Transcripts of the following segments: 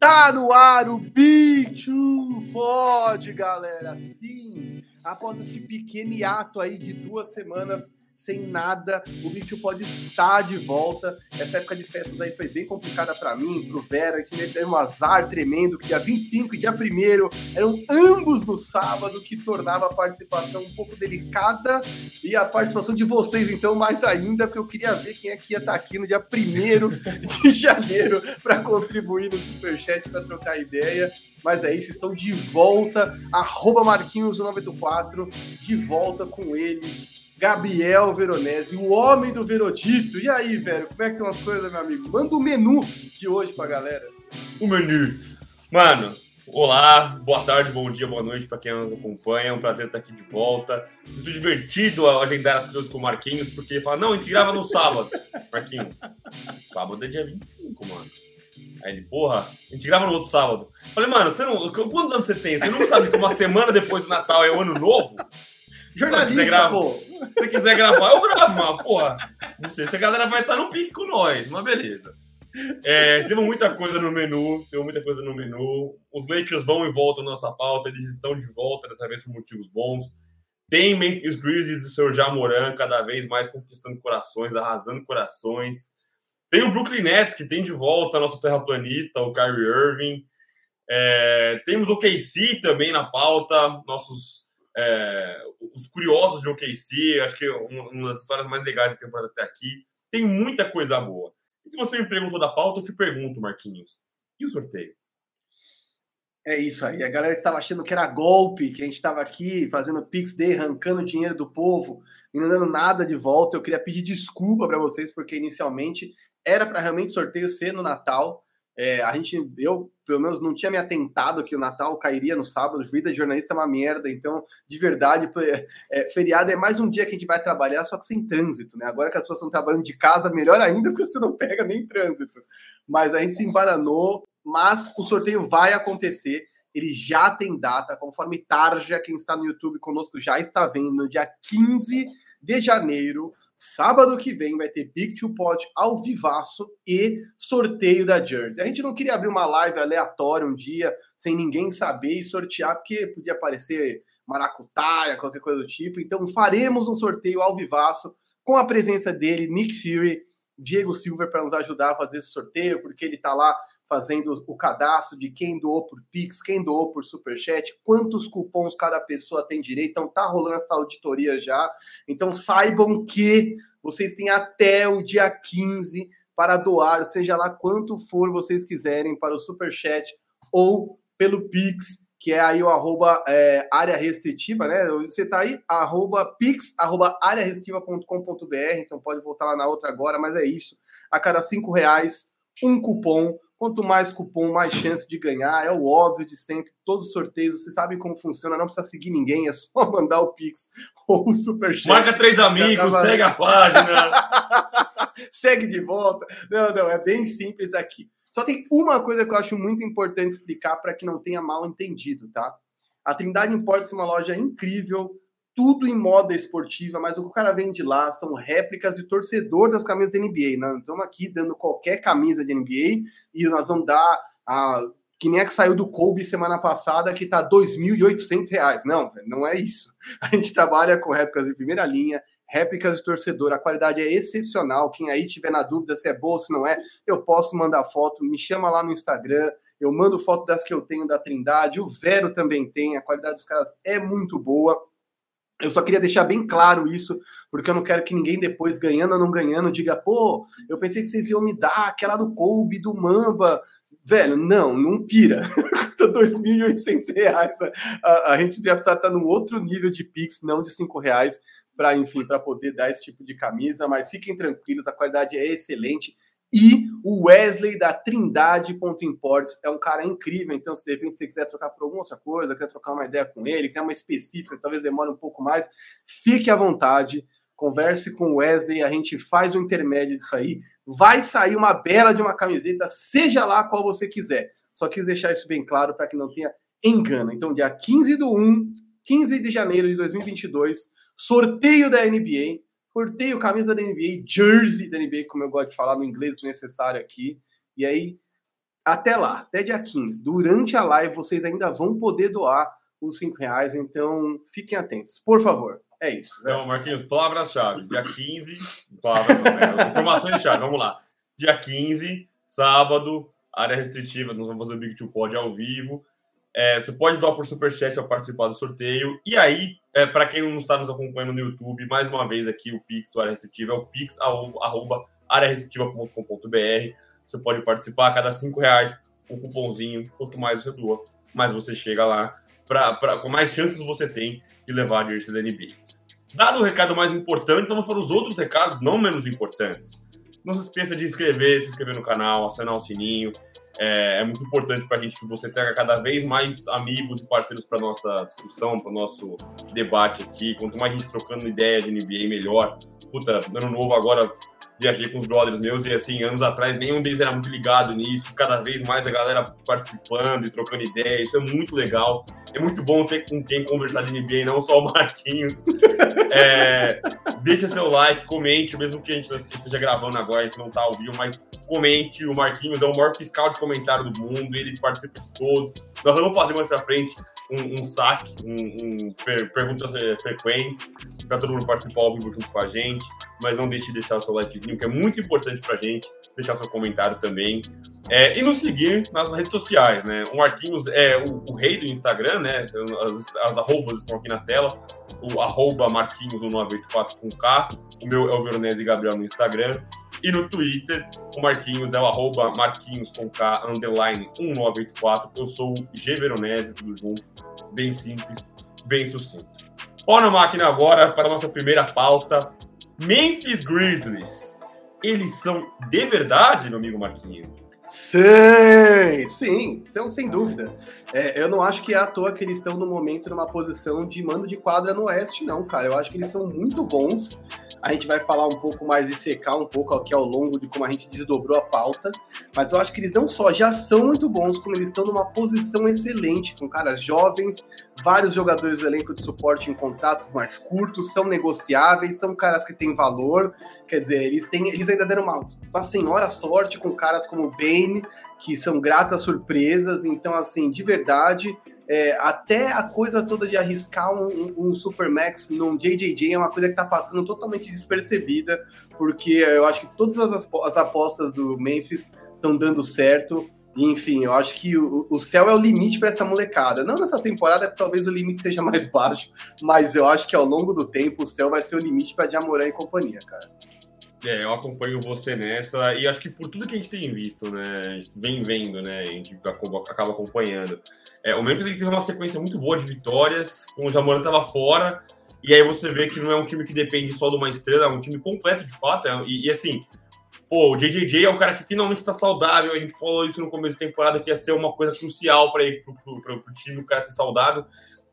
Tá no ar o B2 Pod, galera. Sim, após este pequeno hiato aí de duas semanas sem nada, o B2 Pod está de volta. Essa época de festas aí foi bem complicada para mim, pro Vera, que teve um azar tremendo, que dia 25 e dia 1 eram ambos no sábado, que tornava a participação um pouco delicada e a participação de vocês, então, mais ainda, porque eu queria ver quem é que ia estar tá aqui no dia 1 de janeiro para contribuir no Superchat para trocar ideia. Mas é isso, estão de volta. Arroba Marquinhos984, de volta com ele, Gabriel Veronese, o homem do Verodito. E aí, velho, como é que estão as coisas, meu amigo? Manda o menu de hoje pra galera. O menu. Mano, olá, boa tarde, bom dia, boa noite para quem nos acompanha. É um prazer estar aqui de volta. Muito divertido agendar as pessoas com o Marquinhos, porque ele fala, não, a gente grava no sábado. Marquinhos, sábado é dia 25, mano. Aí ele, porra, a gente grava no outro sábado. Falei, mano, você não, quantos anos você tem? Você não sabe que uma semana depois do Natal é o ano novo? Jornalista, grava, pô. Se você quiser gravar, eu gravo, mas, porra. Não sei se a galera vai estar no pique com nós, mas beleza. É, temos muita coisa no menu, temos muita coisa no menu. Os Lakers vão e voltam na nossa pauta, eles estão de volta, dessa vez por motivos bons. Tem Memphis Grizzlies e o seu Jamoran cada vez mais conquistando corações, arrasando corações. Tem o Brooklyn Nets, que tem de volta nosso terraplanista, o Kyrie Irving. É, temos o KC também na pauta, nossos é, os curiosos de OKC, acho que é uma das histórias mais legais da temporada até aqui. Tem muita coisa boa. E se você me perguntou da pauta, eu te pergunto, Marquinhos, e o sorteio? É isso aí. A galera estava achando que era golpe, que a gente estava aqui fazendo Pix Day, arrancando dinheiro do povo e não dando nada de volta. Eu queria pedir desculpa para vocês, porque inicialmente era para realmente sorteio ser no Natal. É, a gente, eu, pelo menos, não tinha me atentado que o Natal cairia no sábado. Vida de jornalista é uma merda. Então, de verdade, é, feriado é mais um dia que a gente vai trabalhar, só que sem trânsito, né? Agora que as pessoas estão trabalhando de casa, melhor ainda, porque você não pega nem trânsito. Mas a gente se embaranou, mas o sorteio vai acontecer. Ele já tem data, conforme Tarja, quem está no YouTube conosco já está vendo, dia 15 de janeiro Sábado que vem vai ter Big Two Pod ao vivaço e sorteio da Jersey. A gente não queria abrir uma live aleatória um dia, sem ninguém saber e sortear, porque podia aparecer maracutaia, qualquer coisa do tipo. Então faremos um sorteio ao vivaço com a presença dele, Nick Fury, Diego Silver, para nos ajudar a fazer esse sorteio, porque ele está lá fazendo o cadastro de quem doou por Pix, quem doou por Superchat, quantos cupons cada pessoa tem direito. Então tá rolando essa auditoria já. Então saibam que vocês têm até o dia 15 para doar, seja lá quanto for vocês quiserem, para o Superchat ou pelo Pix, que é aí o arroba é, área restritiva, né? Você tá aí, arroba pix, arroba arearestritiva.com.br, então pode voltar lá na outra agora, mas é isso. A cada cinco reais, um cupom Quanto mais cupom, mais chance de ganhar. É o óbvio de sempre. Todos os sorteios, vocês sabem como funciona. Não precisa seguir ninguém, é só mandar o Pix ou o Superchat. Marca três amigos, segue a página. segue de volta. Não, não, é bem simples aqui. Só tem uma coisa que eu acho muito importante explicar para que não tenha mal entendido, tá? A Trindade Imports é uma loja incrível, tudo em moda esportiva, mas o que o cara vende lá são réplicas de torcedor das camisas da NBA. Né? Estamos aqui dando qualquer camisa de NBA e nós vamos dar a que nem a que saiu do Kobe semana passada, que tá R$ 2.800. Não, não é isso. A gente trabalha com réplicas de primeira linha, réplicas de torcedor. A qualidade é excepcional. Quem aí tiver na dúvida se é boa ou se não é, eu posso mandar foto. Me chama lá no Instagram. Eu mando foto das que eu tenho da Trindade. O Vero também tem. A qualidade dos caras é muito boa. Eu só queria deixar bem claro isso, porque eu não quero que ninguém depois, ganhando ou não ganhando, diga, pô, eu pensei que vocês iam me dar aquela do Kobe, do Mamba. Velho, não, não pira. Custa R$ 2.800. A, a gente vai precisar estar num outro nível de Pix, não de R$ reais, para, enfim, para poder dar esse tipo de camisa. Mas fiquem tranquilos, a qualidade é excelente. E o Wesley da Trindade Imports é um cara incrível. Então, se de repente você quiser trocar por alguma outra coisa, quer trocar uma ideia com ele, quer uma específica, talvez demore um pouco mais, fique à vontade. Converse com o Wesley, a gente faz o intermédio disso aí. Vai sair uma bela de uma camiseta, seja lá qual você quiser. Só quis deixar isso bem claro para que não tenha engano. Então, dia 15 do 1, 15 de janeiro de 2022, sorteio da NBA Cortei o camisa da NBA, jersey da NBA, como eu gosto de falar no inglês necessário aqui. E aí, até lá, até dia 15. Durante a live, vocês ainda vão poder doar os 5 reais, então fiquem atentos, por favor. É isso. Né? Então, Marquinhos, palavras-chave. Dia 15, palavras, é, informações-chave, vamos lá. Dia 15, sábado, área restritiva, nós vamos fazer o Big Two Pod ao vivo. É, você pode doar por Superchat para participar do sorteio. E aí, é, para quem não está nos acompanhando no YouTube, mais uma vez aqui o Pix do Área Restritiva é o pix. Você pode participar a cada cinco reais, um cupomzinho. Quanto mais você doa, mais você chega lá. Pra, pra, com mais chances você tem de levar a jersey da NBA. Dado o recado mais importante, vamos para os outros recados não menos importantes. Não se esqueça de inscrever, se inscrever no canal, acionar o sininho. É, é muito importante para a gente que você traga cada vez mais amigos e parceiros para nossa discussão, para o nosso debate aqui. Quanto mais a gente trocando ideia de NBA, melhor. Puta, ano novo agora viajei com os brothers meus e assim, anos atrás nenhum deles era muito ligado nisso, cada vez mais a galera participando e trocando ideias, isso é muito legal. É muito bom ter com quem conversar de NBA, não só o Marquinhos. É, deixa seu like, comente, mesmo que a gente esteja gravando agora, a gente não tá ao vivo, mas comente. O Marquinhos é o maior fiscal de comentário do mundo, ele participa de todos. Nós vamos fazer mais pra frente um, um saque, um, um per, perguntas é, frequentes, para todo mundo participar ao vivo junto com a gente. Mas não deixe de deixar o seu likezinho, que é muito importante para a gente. Deixar seu comentário também. É, e nos seguir nas redes sociais, né? O Marquinhos é o, o rei do Instagram, né? As, as arrobas estão aqui na tela. O arroba Marquinhos1984 com K. O meu é o Veronese Gabriel no Instagram. E no Twitter, o Marquinhos é o arroba Marquinhos com K, underline 1984. Eu sou o G Veronese, tudo junto. Bem simples, bem sucinto. Ó na máquina agora para a nossa primeira pauta. Memphis Grizzlies. Eles são de verdade, meu amigo Marquinhos? Sim, sim, são sem dúvida. É, eu não acho que é à toa que eles estão no momento numa posição de mando de quadra no Oeste, não, cara. Eu acho que eles são muito bons. A gente vai falar um pouco mais e secar um pouco aqui ao longo de como a gente desdobrou a pauta. Mas eu acho que eles não só já são muito bons, como eles estão numa posição excelente, com caras jovens, vários jogadores do elenco de suporte em contratos mais curtos, são negociáveis, são caras que têm valor. Quer dizer, eles, têm, eles ainda deram uma, uma senhora sorte com caras como Bane, que são gratas surpresas. Então, assim, de verdade, é, até a coisa toda de arriscar um, um, Supermax num JJJ é uma coisa que está passando totalmente despercebida, porque eu acho que todas as, as apostas do Memphis estão dando certo. Enfim, eu acho que o, o céu é o limite para essa molecada. Não nessa temporada, talvez o limite seja mais baixo, mas eu acho que ao longo do tempo o céu vai ser o limite para Jamoran e companhia, cara. É, eu acompanho você nessa, e acho que por tudo que a gente tem visto, né, vem vendo, né, a gente acaba acompanhando. É, o Memphis ele teve uma sequência muito boa de vitórias, com o Jamoran estava fora, e aí você vê que não é um time que depende só de uma estrela, é um time completo de fato, é, e, e, assim, pô, o JJJ é um cara que finalmente está saudável, a gente falou isso no começo da temporada, que ia ser uma coisa crucial para pro, pro, pro time, o cara ser saudável,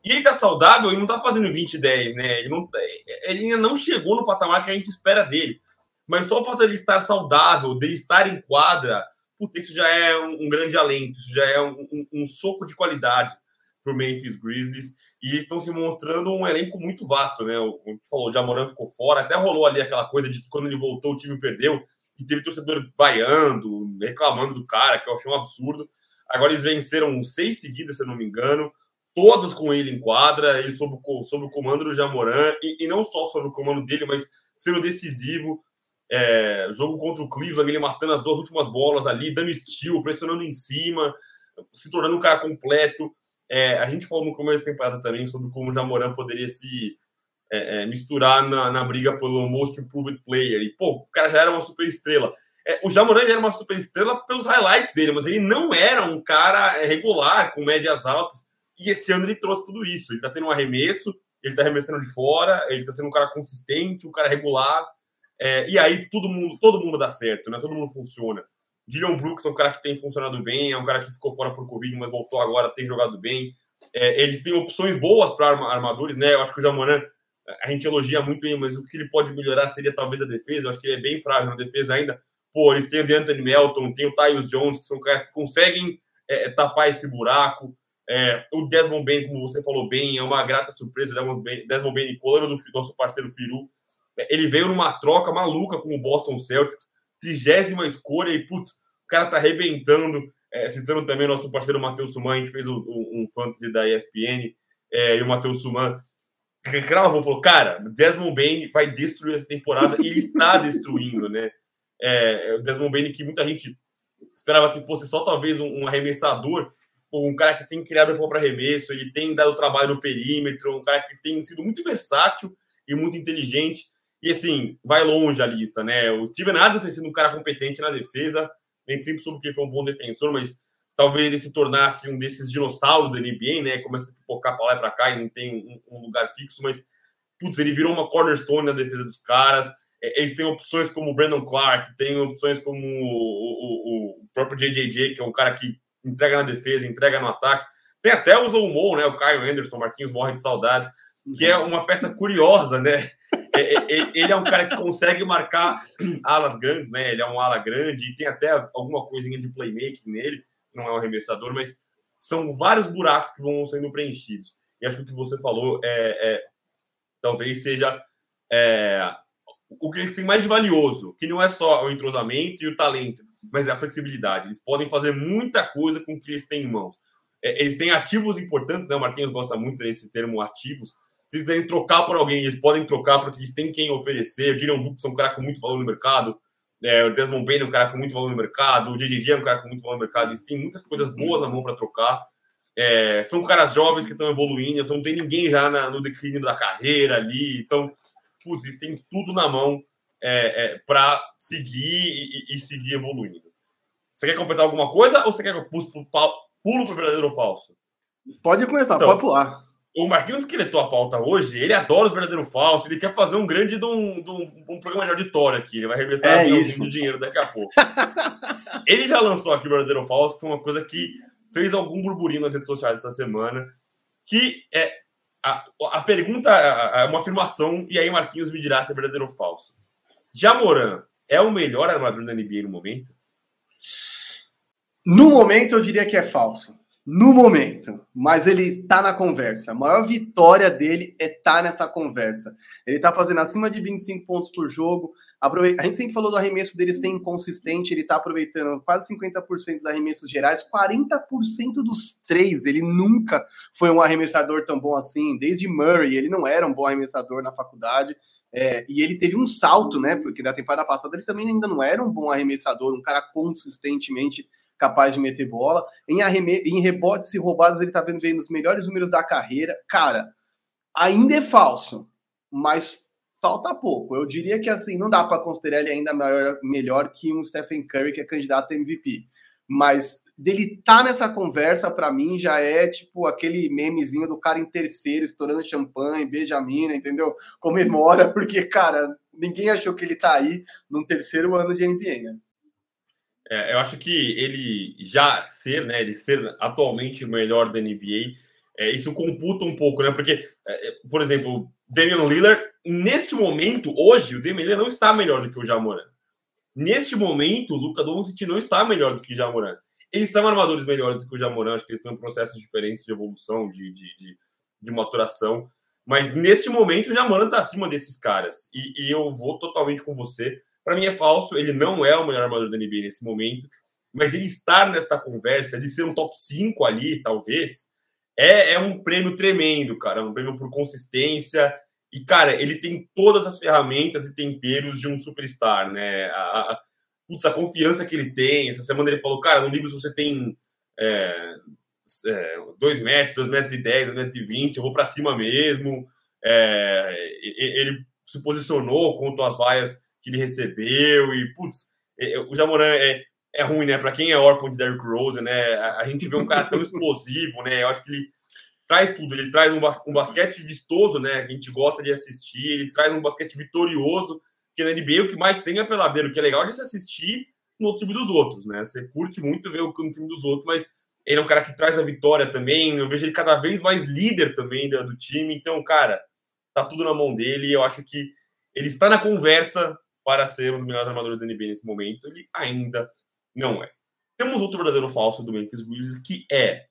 e ele tá saudável e não tá fazendo 20 10, né? Ele, não, tá, ele ainda não chegou no patamar que a gente espera dele. Mas só o fato de ele estar saudável, de estar em quadra, puta, isso já é um, um grande alento, isso já é um, um, um soco de qualidade para o Memphis Grizzlies. E estão se mostrando um elenco muito vasto, né? O que falou, o Jamoran ficou fora, até rolou ali aquela coisa de que quando ele voltou o time perdeu, e teve torcedor vaiando, reclamando do cara, que eu achei um absurdo. Agora eles venceram seis seguidas, se eu não me engano, todos com ele em quadra, ele sob o, sob o comando do Jamoran, e, e não só sob o comando dele, mas sendo decisivo, é, jogo contra o Cleveland, ele matando as duas últimas bolas ali, dando estilo, pressionando em cima, se tornando um cara completo. É, a gente falou no começo da temporada também sobre como o Jamoran poderia se é, é, misturar na, na, briga pelo Most Improved Player. E, pô, o cara já era uma super estrela. É, o Jamoran era uma super estrela pelos highlights dele, mas ele não era um cara é, regular, com médias altas. E esse ano ele trouxe tudo isso. Ele tá tendo um arremesso, ele tá arremessando de fora, ele tá sendo um cara consistente, um cara regular. É, e aí todo mundo, todo mundo dá certo, né? Todo mundo funciona. Dylan Brooks é um cara que tem funcionado bem, é um cara que ficou fora por Covid, mas voltou agora, tem jogado bem. É, eles têm opções boas para armadores, né? Eu acho que o Jamoran, a gente elogia muito ele, mas o que ele pode melhorar seria talvez a defesa. Eu acho que ele é bem frágil na defesa ainda. Pô, eles têm o DeAnthony Melton, tem o Tyus Jones, que são caras que conseguem é, tapar esse buraco. É, o Desmond Bain, como você falou bem, é uma grata surpresa. Desmond Bain, Desmond Bain colando do nosso parceiro Firu. Ele veio numa troca maluca com o Boston Celtics, trigésima escolha, e putz, o cara tá arrebentando. é, citando também nosso parceiro Matheus Suman, a gente fez um, um, fantasy da ESPN, é, e o Matheus Suman cravou, falou, cara, Desmond Bain vai destruir essa temporada, e ele está destruindo, né? É, o Desmond Bain que muita gente esperava que fosse só talvez um, um arremessador, um cara que tem criado o para arremesso, ele tem dado trabalho no perímetro, um cara que tem sido muito versátil e muito inteligente. E assim, vai longe a lista, né? O Steven Adams tem sido um cara competente na defesa, nem sempre soube que ele foi um bom defensor, mas talvez ele se tornasse um desses dinossauros da NBA, né? Começa a pipocar para lá e para cá e não tem um, lugar fixo, mas putz, ele virou uma cornerstone na defesa dos caras. É, eles têm opções como o Brandon Clark, tem opções como o, o, o próprio JJJ, que é um cara que entrega na defesa, entrega no ataque. Tem até o Zomo, né? O Caio Anderson, Marquinhos morre de saudades, que é uma peça curiosa, né? É, é, ele é um cara que consegue marcar alas grandes, né? Ele é um ala grande e tem até alguma coisinha de playmaking nele. Não é um arremessador, mas são vários buracos que vão sendo preenchidos. E acho que o que você falou é, é talvez seja é, o que eles têm mais valioso, que não é só o entrosamento e o talento, mas é a flexibilidade. Eles podem fazer muita coisa com o que eles têm em mãos. É, eles têm ativos importantes, né? O Marquinhos gosta muito desse termo ativos. Se eles quiserem trocar por alguém, eles podem trocar porque eles têm quem oferecer. O Dylan Brooks é um cara com muito valor no mercado. É, o Desmond Bain é um cara com muito valor no mercado. O JJJ é um cara com muito valor no mercado. Eles têm muitas coisas boas na mão para trocar. É, são caras jovens que estão evoluindo, então não tem ninguém já na, no declínio da carreira ali. Então, putz, eles têm tudo na mão é, é, para seguir e, e, seguir evoluindo. Você quer completar alguma coisa ou você quer que eu pulo para o verdadeiro ou falso? Pode começar, então, pode pular. O Marquinhos que letou a pauta hoje, ele adora os verdadeiros falsos, ele quer fazer um grande de um, de um, um programa de auditório aqui, ele vai arremessar é de dinheiro daqui a pouco. ele já lançou aqui o verdadeiro falso, que foi uma coisa que fez algum burburinho nas redes sociais essa semana, que é a, a pergunta é uma afirmação, e aí Marquinhos me dirá se é verdadeiro ou falso. Jamoran é o melhor armador da NBA no momento? No momento, eu diria que é falso no momento, mas ele está na conversa. A maior vitória dele é estar tá nessa conversa. Ele está fazendo acima de 25 pontos por jogo. A gente sempre falou do arremesso dele ser inconsistente, ele está aproveitando quase 50% dos arremessos gerais, 40% dos três. Ele nunca foi um arremessador tão bom assim, desde Murray, ele não era um bom arremessador na faculdade. É, e ele teve um salto, né? Porque da temporada passada ele também ainda não era um bom arremessador, um cara consistentemente capaz de meter bola. Em, arreme... em rebotes e roubadas, ele tá vendo, vendo os melhores números da carreira. Cara, ainda é falso, mas falta pouco. Eu diria que assim, não dá para considerar ele ainda maior, melhor que um Stephen Curry, que é candidato a MVP. Mas dele tá nessa conversa, para mim, já é tipo aquele memezinho do cara em terceiro, estourando champanhe, mina, entendeu? Comemora, porque, cara, ninguém achou que ele tá aí num terceiro ano de NBA, né? É, eu acho que ele já ser, né, ele ser atualmente o melhor da NBA, é, isso computa um pouco, né? Porque, é, é por exemplo, Damian Lillard, neste momento, hoje, o Damian Lillard não está melhor do que o Jamoran. Neste momento, o Luca Doncic não está melhor do que o Jamoran. Eles são armadores melhores do que o Jamoran, acho que eles estão em processos diferentes de evolução, de, de, de, de maturação. Mas neste momento, o Jamoran está acima desses caras. E, e eu vou totalmente com você. Para mim é falso, ele não é o melhor armador da NBA nesse momento, mas ele estar nesta conversa, de ser um top 5 ali, talvez, é, é um prêmio tremendo, cara. É um prêmio por consistência. E, cara, ele tem todas as ferramentas e temperos de um superstar, né? A, a, putz, a confiança que ele tem. Essa semana ele falou, cara, no livro se você tem é, é, 2 metros, 2 metros e 10, 2 metros e 20, eu vou para cima mesmo. É, ele se posicionou contra as vaias que ele recebeu e, putz, é, é, o Jamoran é, é ruim, né? Para quem é órfão de Derrick Rose, né? A, a, gente vê um cara tão explosivo, né? Eu acho que ele traz tudo. Ele traz um, bas um basquete vistoso, né? Que a gente gosta de assistir. Ele traz um basquete vitorioso, que na NBA o que mais tem é peladeiro, que é legal de se assistir no time dos outros, né? Você curte muito ver o no time dos outros, mas ele é um cara que traz a vitória também. Eu vejo ele cada vez mais líder também do, do time. Então, cara, tá tudo na mão dele. Eu acho que ele está na conversa para ser um dos melhores armadores da NBA nesse momento, ele ainda não é. Temos outro verdadeiro falso do Memphis Grizzlies, que é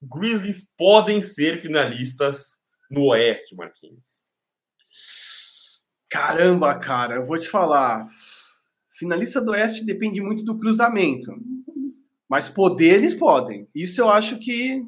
Grizzlies podem ser finalistas no Oeste, Marquinhos. Caramba, cara, eu vou te falar. Finalista do Oeste depende muito do cruzamento. Mas poder eles podem. Isso eu acho que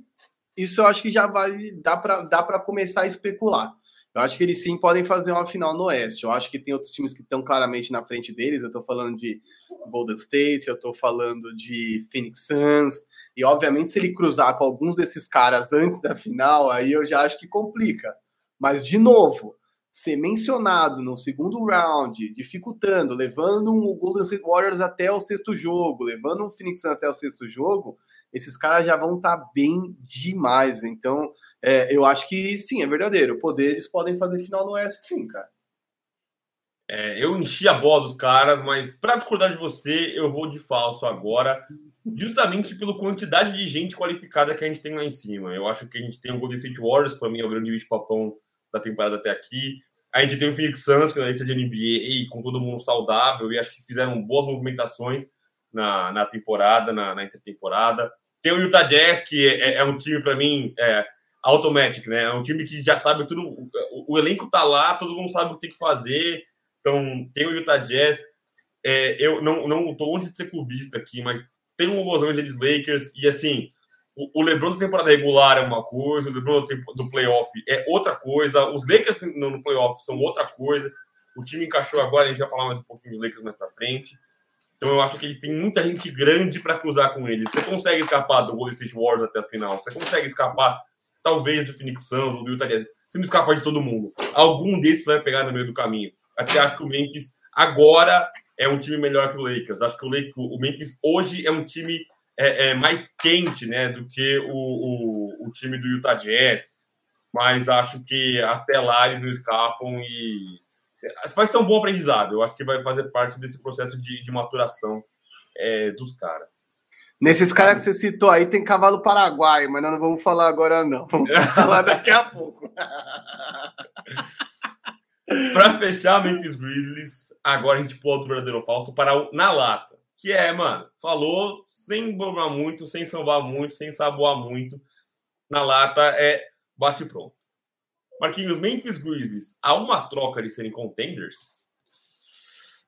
isso eu acho que já vai dá para dá para começar a especular. Eu acho que eles sim podem fazer uma final no Oeste. Eu acho que tem outros times que estão claramente na frente deles. Eu estou falando de Golden State, eu estou falando de Phoenix Suns. E obviamente, se ele cruzar com alguns desses caras antes da final, aí eu já acho que complica. Mas, de novo, ser mencionado no segundo round, dificultando, levando o Golden State Warriors até o sexto jogo, levando o Phoenix Suns até o sexto jogo, esses caras já vão estar tá bem demais. Então, é, eu acho que sim, é verdadeiro. O poder eles podem fazer final no Oeste, sim, cara. É, eu enchi a bola dos caras, mas para discordar de você, eu vou de falso agora, justamente pela quantidade de gente qualificada que a gente tem lá em cima. Eu acho que a gente tem o Golden State Warriors, para mim é o grande bicho-papão da temporada até aqui. A gente tem o Phoenix Suns, finalista de NBA, com todo mundo saudável, e acho que fizeram boas movimentações na, na temporada, na, na intertemporada. Tem o Utah Jazz, que é, é um time, para mim, é, automatic, né? É um time que já sabe tudo. O, o, elenco tá lá, todo mundo sabe o que tem que fazer. Então, tem o Utah Jazz. É, eu não, não tô longe de ser clubista aqui, mas tem o Los Angeles Lakers. E assim, o, o LeBron da temporada regular é uma coisa, o LeBron do playoff é outra coisa. Os Lakers no, playoff são outra coisa. O time encaixou agora, a gente vai falar mais um pouquinho dos Lakers mais pra frente. Então eu acho que eles têm muita gente grande para cruzar com eles. Você consegue escapar do Golden State Warriors até a final. Você consegue escapar talvez do Phoenix Suns ou do Utah Jazz. Você não escapa de todo mundo. Algum desses vai pegar no meio do caminho. Até acho que o Memphis agora é um time melhor que o Lakers. Acho que o, Lakers, o Memphis hoje é um time é, é mais quente né, do que o, o, o, time do Utah Jazz. Mas acho que até lá eles não escapam e vai ser um bom aprendizado. Eu acho que vai fazer parte desse processo de, de maturação é, dos caras. Nesses caras que você citou aí tem cavalo paraguaio, mas nós não vamos falar agora, não. Vamos falar daqui a pouco. para fechar Memphis Grizzlies, agora a gente pula do verdadeiro ou falso para o na lata. Que é, mano, falou sem bombar muito, sem sambar muito, sem saboar muito. Na lata é bate pronto. Marquinhos, Memphis Grizzlies, há uma troca de serem contenders?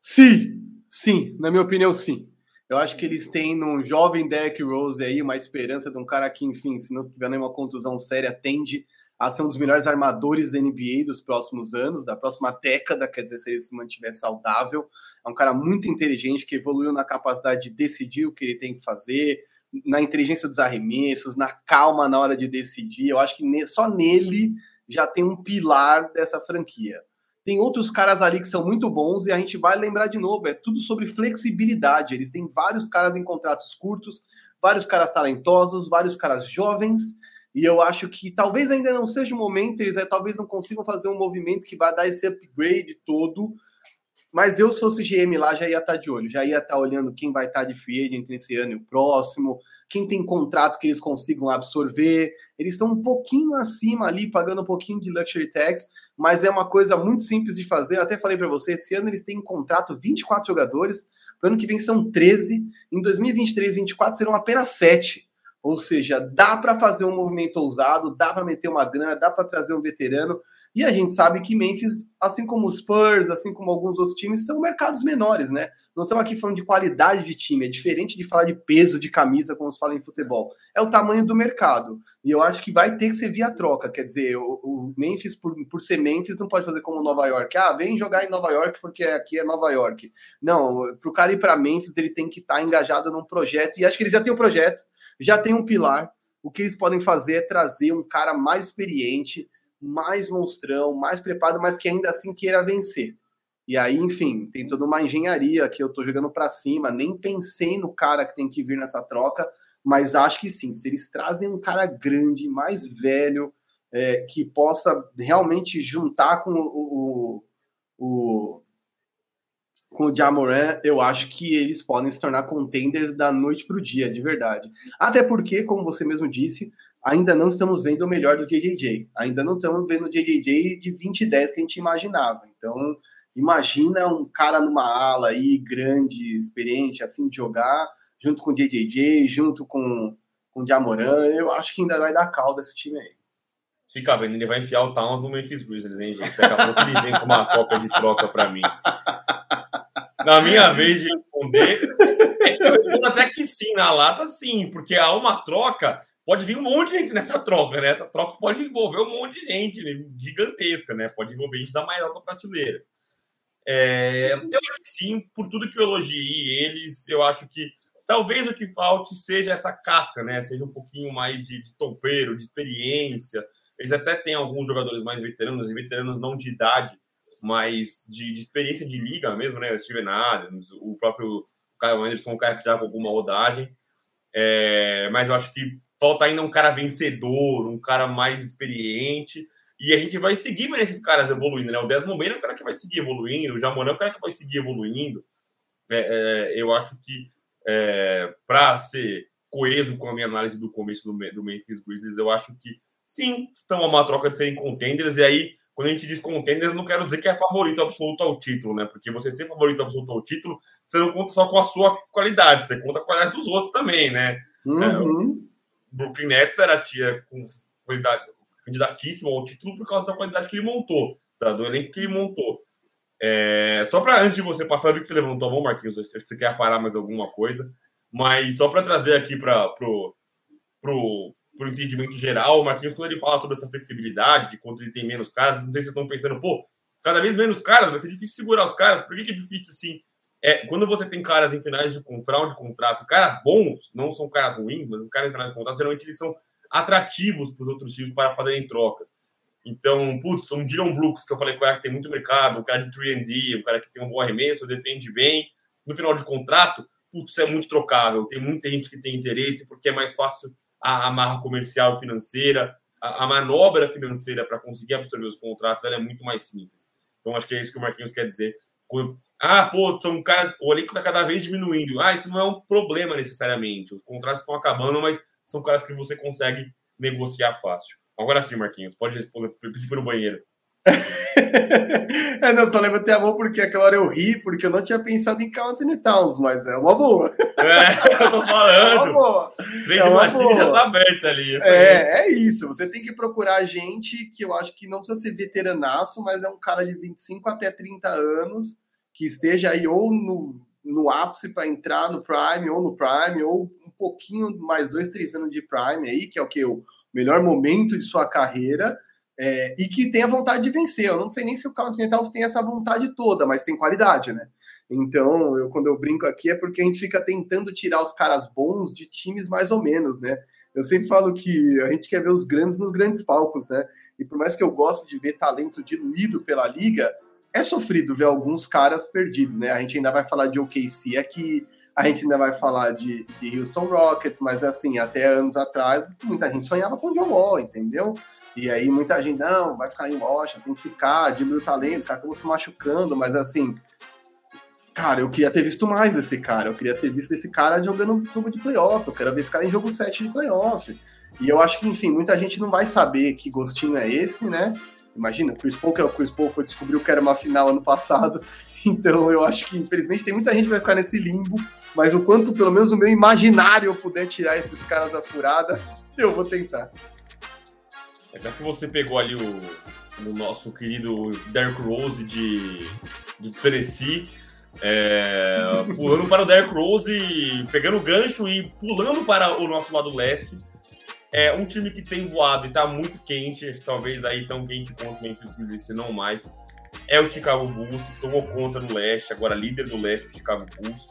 Sim, sim, na minha opinião, sim. Eu acho que eles têm num jovem Derrick Rose aí uma esperança de um cara que, enfim, se não tiver nenhuma contusão séria, tende a ser um dos melhores armadores da NBA dos próximos anos, da próxima década, quer dizer, se ele se mantiver saudável. É um cara muito inteligente que evoluiu na capacidade de decidir o que ele tem que fazer, na inteligência dos arremessos, na calma na hora de decidir. Eu acho que só nele já tem um pilar dessa franquia. Tem outros caras ali que são muito bons e a gente vai lembrar de novo, é tudo sobre flexibilidade. Eles têm vários caras em contratos curtos, vários caras talentosos, vários caras jovens, e eu acho que talvez ainda não seja o momento, eles é, talvez não consigam fazer um movimento que vai dar esse upgrade todo, mas eu, se fosse GM lá, já ia estar de olho, já ia estar olhando quem vai estar de free agent esse ano e o próximo, quem tem contrato que eles consigam absorver. Eles estão um pouquinho acima ali, pagando um pouquinho de luxury tax, mas é uma coisa muito simples de fazer. Eu até falei para você, esse ano eles têm em contrato 24 jogadores, no ano que vem são 13, em 2023 24 serão apenas 7. Ou seja, dá para fazer um movimento ousado, dá para meter uma grana, dá para trazer um veterano. E a gente sabe que Memphis, assim como os Spurs, assim como alguns outros times, são mercados menores, né? Não estamos aqui falando de qualidade de time, é diferente de falar de peso de camisa, como se fala em futebol. É o tamanho do mercado. E eu acho que vai ter que ser via troca. Quer dizer, o, o Memphis, por, por ser Memphis, não pode fazer como Nova York. Ah, vem jogar em Nova York porque aqui é Nova York. Não, para o cara ir para Memphis, ele tem que estar tá engajado num projeto. E acho que eles já têm um projeto, já tem um pilar. O que eles podem fazer é trazer um cara mais experiente, mais monstrão, mais preparado, mas que ainda assim queira vencer. E aí, enfim, tem toda uma engenharia que eu tô jogando para cima, nem pensei no cara que tem que vir nessa troca, mas acho que sim, se eles trazem um cara grande, mais velho, é, que possa realmente juntar com o, o, o com o Jamoran, eu acho que eles podem se tornar contenders da noite para o dia, de verdade. Até porque, como você mesmo disse, ainda não estamos vendo o melhor do JJJ. Ainda não estamos vendo o JJJ de 20 e 10 que a gente imaginava. Então, imagina um cara numa ala aí, grande, experiente, a fim de jogar, junto com o JJJ, junto com, com o Jamoran. Eu acho que ainda vai dar calda esse time aí. Fica vendo, ele vai enfiar o Towns no Memphis Grizzlies, hein, gente? Daqui a pouco ele vem com uma cópia de troca para mim. Na minha vez de responder. eu respondo até que sim, na lata sim, porque há uma troca, pode vir um monte de gente nessa troca, né? Essa troca pode envolver um monte de gente gigantesca, né? Pode envolver gente da mais alta prateleira. É, eu acho que sim, por tudo que eu elogiei eles, eu acho que talvez o que falte seja essa casca, né? Seja um pouquinho mais de, de topeiro, de experiência. Eles até têm alguns jogadores mais veteranos, e veteranos não de idade, mas de, de experiência de liga mesmo, né? O Steven Adams, o próprio Kyle Anderson, um cara que já com alguma rodagem. É, mas eu acho que falta ainda um cara vencedor, um cara mais experiente. E a gente vai seguir vendo esses caras evoluindo, né? O Desmond Bain é o cara que vai seguir evoluindo, o Jamoran é o cara que vai seguir evoluindo. É, é, eu acho que é, para ser coeso com a minha análise do começo do, do Memphis Grizzlies, eu acho que sim, estão a uma troca de serem contenders, e aí quando a gente diz contender, eu não quero dizer que é favorito absoluto ao título, né? Porque você ser favorito absoluto ao título, você não conta só com a sua qualidade, você conta com a qualidade dos outros também, né? Uhum. É, o Brooklyn Nets era tia com qualidade candidatíssimo ao título por causa da qualidade que ele montou, tá? do elenco que ele montou. É, só para antes de você passar, eu vi que você levantou a mão, Marquinhos, acho que você quer parar mais alguma coisa, mas só para trazer aqui para pro, pro, por entendimento geral, o Marquinhos, quando ele fala sobre essa flexibilidade, de quanto ele tem menos caras, não sei se vocês estão pensando, pô, cada vez menos caras, vai ser difícil segurar os caras. Por que, que é difícil assim? É, quando você tem caras em finais de fraude de contrato, caras bons, não são caras ruins, mas os caras em finais de contrato, geralmente eles são atrativos para os outros times para fazerem trocas. Então, putz, um Dylan Brooks, que eu falei que o cara que tem muito mercado, o cara de 3D, o cara que tem um bom arremesso, defende bem, no final de contrato, putz, é muito trocável. Tem muita gente que tem interesse porque é mais fácil a amarra comercial financeira, a, a manobra financeira para conseguir absorver os contratos ela é muito mais simples. Então, acho que é isso que o Marquinhos quer dizer. Ah, pô, são caras, o elenco está cada vez diminuindo. Ah, isso não é um problema necessariamente. Os contratos estão acabando, mas são caras que você consegue negociar fácil. Agora sim, Marquinhos, pode responder, pedir para o banheiro. é, não, só levantei a mão porque aquela hora eu ri, porque eu não tinha pensado em Carl Anthony Towns, mas é uma boa. É, eu tô falando. É uma boa. Trade é Machine já tá aberto ali. É, é isso. Você tem que procurar gente que eu acho que não precisa ser veteranaço, mas é um cara de 25 até 30 anos que esteja aí ou no, no ápice para entrar no Prime, ou no Prime, ou pouquinho mais dois, três anos de Prime aí, que é o que? O melhor momento de sua carreira é, e que tenha vontade de vencer. Eu não sei nem se o Continental tem essa vontade toda, mas tem qualidade, né? Então, eu, quando eu brinco aqui é porque a gente fica tentando tirar os caras bons de times mais ou menos, né? Eu sempre falo que a gente quer ver os grandes nos grandes palcos, né? E por mais que eu goste de ver talento diluído pela liga, é sofrido ver alguns caras perdidos, né? A gente ainda vai falar de OKC aqui, a gente ainda vai falar de, de Houston Rockets, mas assim, até anos atrás, muita gente sonhava com o John Wall, entendeu? E aí muita gente, não, vai ficar em Washington, tem que ficar, diminui o talento, cara acabou se machucando, mas assim, cara, eu queria ter visto mais esse cara, eu queria ter visto esse cara jogando jogo de playoff, eu quero ver esse cara em jogo 7 de playoff. E eu acho que, enfim, muita gente não vai saber que gostinho é esse, né? Imagina, o Chris Paul, que é o Chris Paul, foi descobriu que era uma final ano passado, então eu acho que, infelizmente, tem muita gente que vai ficar nesse limbo, mas o quanto, pelo menos, o meu imaginário eu puder tirar esses caras da furada, eu vou tentar. É, já que você pegou ali o, o nosso querido Derrick Rose de, de Tennessee, é, pulando para o Derrick Rose, pegando o gancho e pulando para o nosso lado leste. É um time que tem voado e está muito quente, talvez aí tão quente quanto o Memphis se não mais. É o Chicago Bulls, que tomou conta no leste, agora líder do leste, o Chicago Bulls.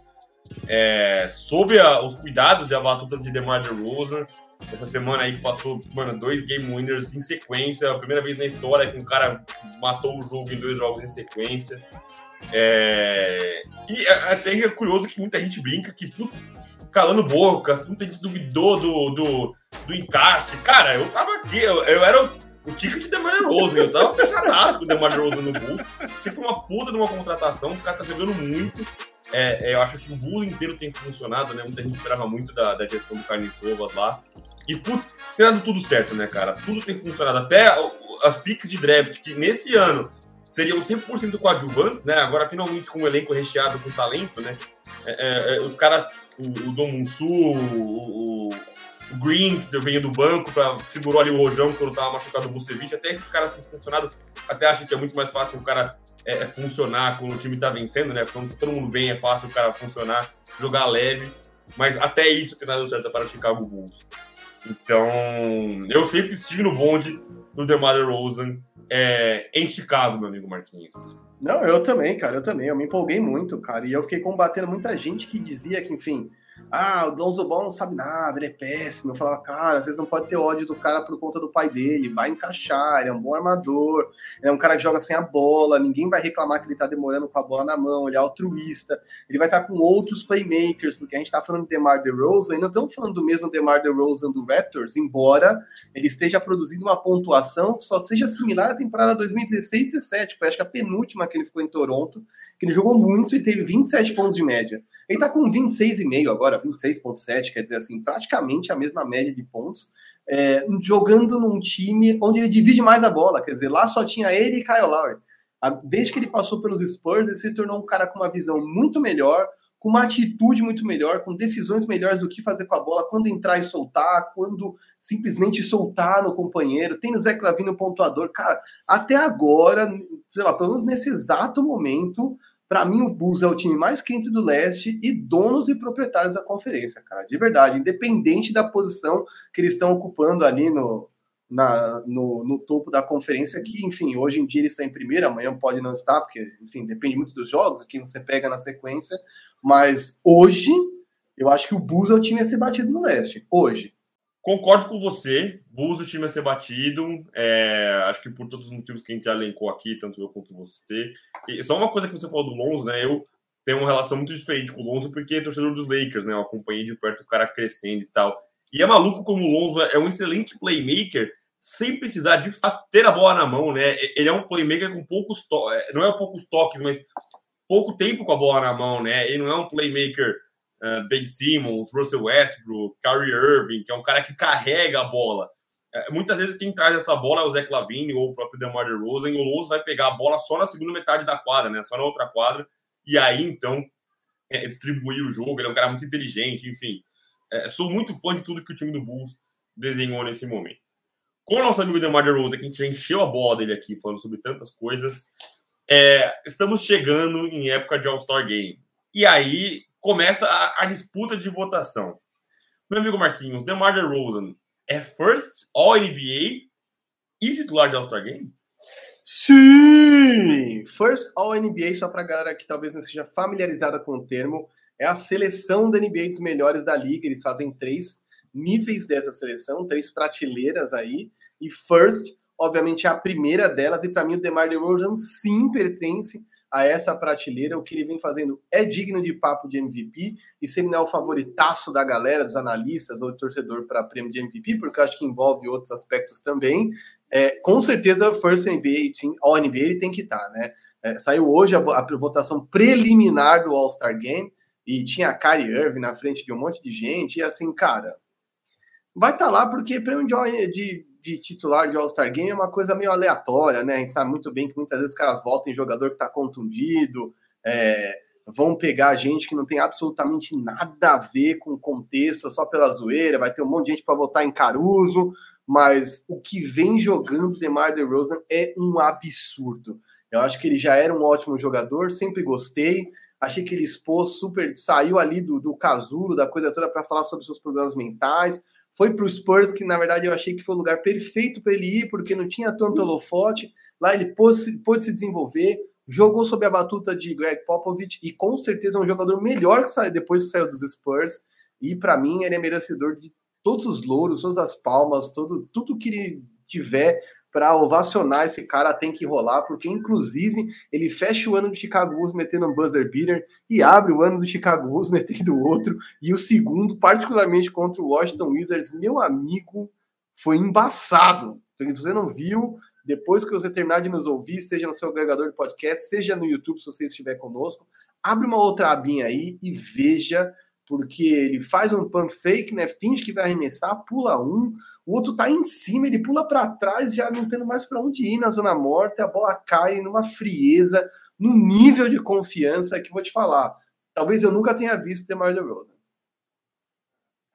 É, sob a, os cuidados e a batuta de DeMar DeRozan, essa semana aí que passou, mano, dois game winners em sequência, a primeira vez na história que um cara matou o jogo em dois jogos em sequência. É... E até é curioso que muita gente brinca que, putz, calando bocas, muita gente duvidou do, do, do encaixe. Cara, eu tava aqui, eu, eu era o, o ticket de DeMar Rose, eu tava fechadaço com o DeMar Rose no Bulls. Tipo uma puta de uma contratação, o cara tá jogando muito. É, é, eu acho que o Bulls inteiro tem funcionado, né? Muita gente esperava muito da, da gestão do Carlos Sovas lá. E, putz, tem dado tudo certo, né, cara? Tudo tem funcionado. Até as picks de draft, que nesse ano seriam 100% coadjuvantes, né? Agora, finalmente, com o um elenco recheado com talento, né? É, é, é os caras, o, o Dom Munsu, o, o Green, que veio do banco, pra, que segurou ali o Rojão quando tava machucado o Vucevic. Até esses caras têm funcionado. Até acho que é muito mais fácil o cara é, é, funcionar quando o time tá vencendo, né? Quando todo mundo bem, é fácil o cara funcionar, jogar leve. Mas até isso tem dado certo para o Chicago Bulls. Então, eu sempre estive no bonde do DeMar DeRozan é, em Chicago, meu amigo Marquinhos. Não, eu também, cara, eu também. Eu me empolguei muito, cara. E eu fiquei combatendo muita gente que dizia que, enfim, ah, o Donzo Ball não sabe nada, ele é péssimo. Eu falava, cara, vocês não podem ter ódio do cara por conta do pai dele, vai encaixar, ele é um bom armador, ele é um cara que joga sem a bola, ninguém vai reclamar que ele tá demorando com a bola na mão, ele é altruísta, ele vai estar com outros playmakers, porque a gente tá falando de DeMar DeRozan, e não estamos falando do mesmo DeMar DeRozan do Raptors, embora ele esteja produzindo uma pontuação que só seja similar à temporada 2016-17, que foi acho que a penúltima que ele ficou em Toronto, que ele jogou muito e teve 27 pontos de média. Ele tá com 26,5 agora, 26,7, quer dizer assim, praticamente a mesma média de pontos, é, jogando num time onde ele divide mais a bola, quer dizer, lá só tinha ele e Kyle Lowry. Desde que ele passou pelos Spurs, ele se tornou um cara com uma visão muito melhor, com uma atitude muito melhor, com decisões melhores do que fazer com a bola, quando entrar e soltar, quando simplesmente soltar no companheiro. Tem o Zé Clavino pontuador. Cara, até agora, sei lá, pelo menos nesse exato momento, para mim, o Bulls é o time mais quente do leste e donos e proprietários da conferência, cara. De verdade, independente da posição que eles estão ocupando ali no, na, no, no, topo da conferência, que, enfim, hoje em dia eles estão em primeiro, amanhã pode não estar, porque, enfim, depende muito dos jogos, que você pega na sequência. Mas hoje, eu acho que o Bulls é o time a ser batido no leste. Hoje. Concordo com você. Bulls o time a ser batido. É, acho que por todos os motivos que a gente já elencou aqui, tanto eu quanto você. E só uma coisa que você falou do Lonzo, né? Eu tenho uma relação muito diferente com o Lonzo, porque é torcedor dos Lakers, né? Eu acompanhei de perto o cara crescendo e tal. E é maluco como o Lonzo é um excelente playmaker sem precisar de fato ter a bola na mão, né? Ele é um playmaker com poucos toques, é, não é poucos toques, mas pouco tempo com a bola na mão, né? Ele não é um playmaker uh, Ben Simmons, Russell Westbrook, Kyrie Irving, que é um cara que carrega a bola. Uh, muitas vezes quem traz essa bola é o Zé Clavini ou o próprio DeMar DeRozan, e o Lonzo vai pegar a bola só na segunda metade da quadra, né? Só na outra quadra, e aí, então, é, distribuir o jogo. Ele é um cara muito inteligente, enfim. É, sou muito fã de tudo que o time do Bulls desenhou nesse momento. Com o nosso amigo DeMar DeRozan, que a gente já encheu a bola dele aqui, falando sobre tantas coisas, é, estamos chegando em época de All-Star Game. E aí, começa a, a, disputa de votação. Meu amigo Marquinhos, DeMar DeRozan é first All-NBA e titular de All-Star Game? Sim! First All-NBA, só para galera que talvez não seja familiarizada com o termo, é a seleção da NBA dos melhores da liga. Eles fazem três níveis dessa seleção, três prateleiras aí. E first, obviamente, é a primeira delas. E para mim, o DeMar DeRozan sim pertence a essa prateleira. O que ele vem fazendo é digno de papo de MVP. E se ele não é o favoritaço da galera, dos analistas ou do torcedor para prêmio de MVP, porque eu acho que envolve outros aspectos também, é, com certeza o First NBA, All NBA, ele tem que estar, tá, né? É, saiu hoje a, a, votação preliminar do All-Star Game e tinha a Kyrie Irving na frente de um monte de gente. E assim, cara, vai estar tá lá porque prêmio de, de de titular de All-Star Game é uma coisa meio aleatória, né? A gente sabe muito bem que muitas vezes os caras voltam em jogador que está contundido, é, vão pegar gente que não tem absolutamente nada a ver com o contexto, só pela zoeira, vai ter um monte de gente para votar em Caruso, mas o que vem jogando DeMar DeRozan é um absurdo. Eu acho que ele já era um ótimo jogador, sempre gostei. Achei que ele expôs super, saiu ali do, do casulo, da coisa toda para falar sobre seus problemas mentais foi para o Spurs, que na verdade eu achei que foi o lugar perfeito para ele ir, porque não tinha tanto holofote. Lá ele pôde, pôde se desenvolver, jogou sob a batuta de Greg Popovich e com certeza é um jogador melhor que saiu, depois que saiu dos Spurs. E para mim ele é merecedor de todos os louros, todas as palmas, todo, tudo que ele tiver para ovacionar esse cara tem que rolar, porque inclusive ele fecha o ano do Chicago Bulls metendo um buzzer beater e abre o ano do Chicago Bulls metendo outro, e o segundo, particularmente contra o Washington Wizards, meu amigo, foi embaçado. Se você não viu, depois que você terminar de nos ouvir, seja no seu agregador de podcast, seja no YouTube, se você estiver conosco, abre uma outra abinha aí e veja porque ele faz um pump fake, né? Finge que vai arremessar, pula um, o outro tá em cima, ele pula para trás, já não tendo mais para onde ir na zona morta, a bola cai numa frieza, num nível de confiança que vou te falar. Talvez eu nunca tenha visto DeMar DeRozan.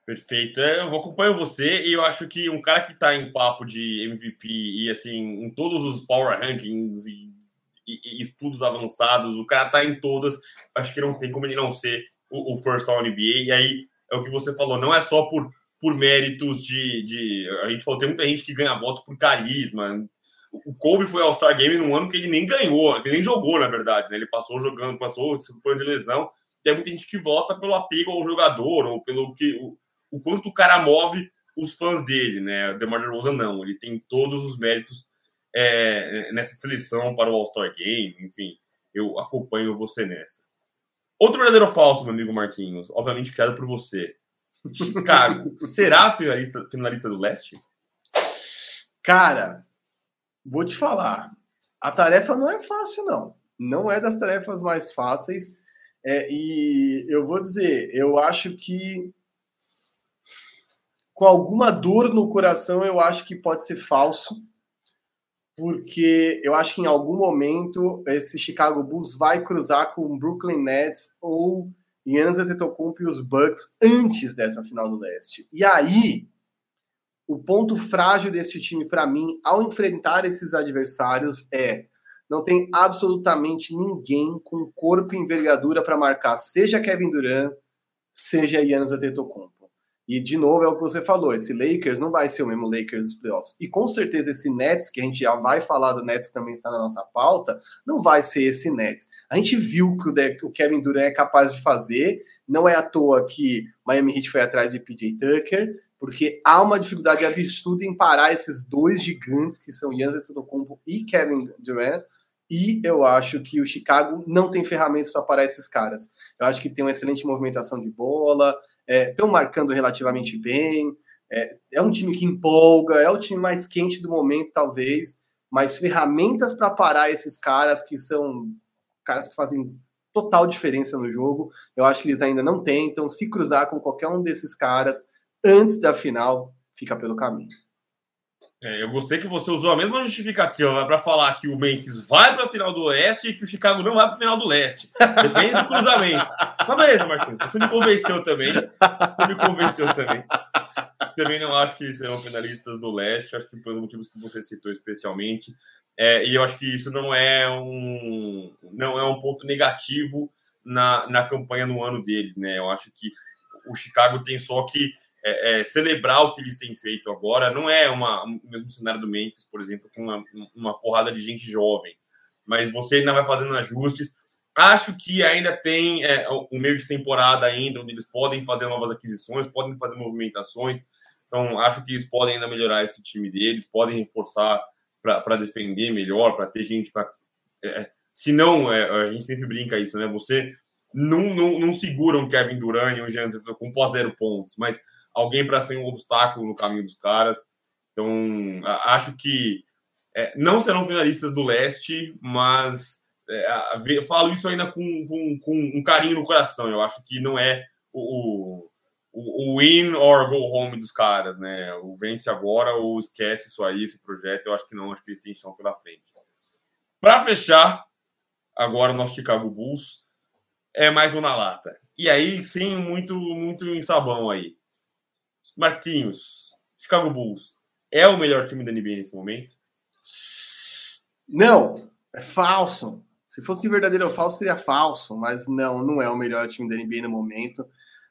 Perfeito. É, eu acompanho você e eu acho que um cara que está em papo de MVP e assim, em todos os power rankings e, e, e estudos avançados, o cara está em todas, acho que não tem como ele não ser o, o first all NBA. E aí é o que você falou, não é só por, por méritos de, de. A gente falou, tem muita gente que ganha voto por carisma. O Kobe foi All-Star Game num ano que ele nem ganhou, que ele nem jogou, na verdade, né? Ele passou jogando, passou por de lesão. Tem muita gente que vota pelo apego ao jogador ou pelo que o, o quanto o cara move os fãs dele, né? O DeMar DeRozan não, ele tem todos os méritos é, nessa seleção para o All-Star Game, enfim, eu acompanho você nessa. Outro verdadeiro falso, meu amigo Marquinhos, obviamente criado por você. Chicago, será finalista, finalista do leste? Cara, vou te falar. A tarefa não é fácil, não. Não é das tarefas mais fáceis. É, e eu vou dizer, eu acho que com alguma dor no coração, eu acho que pode ser falso, porque eu acho que em algum momento esse Chicago Bulls vai cruzar com o Brooklyn Nets ou Giannis Antetokounmpo e os Bucks antes dessa final do leste. E aí, o ponto frágil deste time para mim, ao enfrentar esses adversários, é não tem absolutamente ninguém com corpo e envergadura para marcar, seja Kevin Durant, seja Giannis Antetokounmpo. E, de novo, é o que você falou: esse Lakers não vai ser o mesmo Lakers dos playoffs. E com certeza esse Nets, que a gente já vai falar do Nets também está na nossa pauta, não vai ser esse Nets. A gente viu que o, Kevin Durant é capaz de fazer. Não é à toa que Miami Heat foi atrás de PJ Tucker, porque há uma dificuldade absurda em parar esses dois gigantes que são Giannis Antetokounmpo e Kevin Durant. E eu acho que o Chicago não tem ferramentas para parar esses caras. Eu acho que tem uma excelente movimentação de bola, estão é, marcando relativamente bem. É, é, um time que empolga, é o time mais quente do momento, talvez, mas ferramentas para parar esses caras que são caras que fazem total diferença no jogo, eu acho que eles ainda não têm. Então, se cruzar com qualquer um desses caras antes da final, fica pelo caminho. É, eu gostei que você usou a mesma justificativa para falar que o Memphis vai para a final do Oeste e que o Chicago não vai para a final do Leste. Depende do cruzamento. Mas beleza, Marquinhos. Você me convenceu também. Você me convenceu também. Também não acho que serão finalistas do Leste. Acho que pelos motivos que você citou especialmente. É, e eu acho que isso não é um, não é um ponto negativo na, na campanha no ano deles. Né? Eu acho que o Chicago tem só que é, é, celebrar o que eles têm feito agora. Não é uma, o mesmo cenário do Memphis, por exemplo, com uma, uma porrada de gente jovem. Mas você ainda vai fazendo ajustes. Acho que ainda tem é, o meio de temporada ainda, onde eles podem fazer novas aquisições, podem fazer movimentações. Então, acho que eles podem ainda melhorar esse time deles, podem reforçar para defender melhor, para ter gente para. É, se não, é, a gente sempre brinca isso, né? Você não, não, não segura um Kevin Durant e um Giannis com pós zero pontos, mas alguém para ser um obstáculo no caminho dos caras. Então, acho que é, não serão finalistas do leste, mas é, falo isso ainda com, com, com, um carinho no coração. Eu acho que não é o, o, o, win or go home dos caras, né? O vence agora ou esquece isso aí, esse projeto. Eu acho que não, acho que eles têm chão pela frente. Para fechar, agora o nosso Chicago Bulls é mais um na lata. E aí, sim, muito, muito em sabão aí. Marquinhos, Chicago Bulls é o melhor time da NBA nesse momento? Não, é falso. Se fosse verdadeiro ou falso, seria falso, mas não, não é o melhor time da NBA no momento.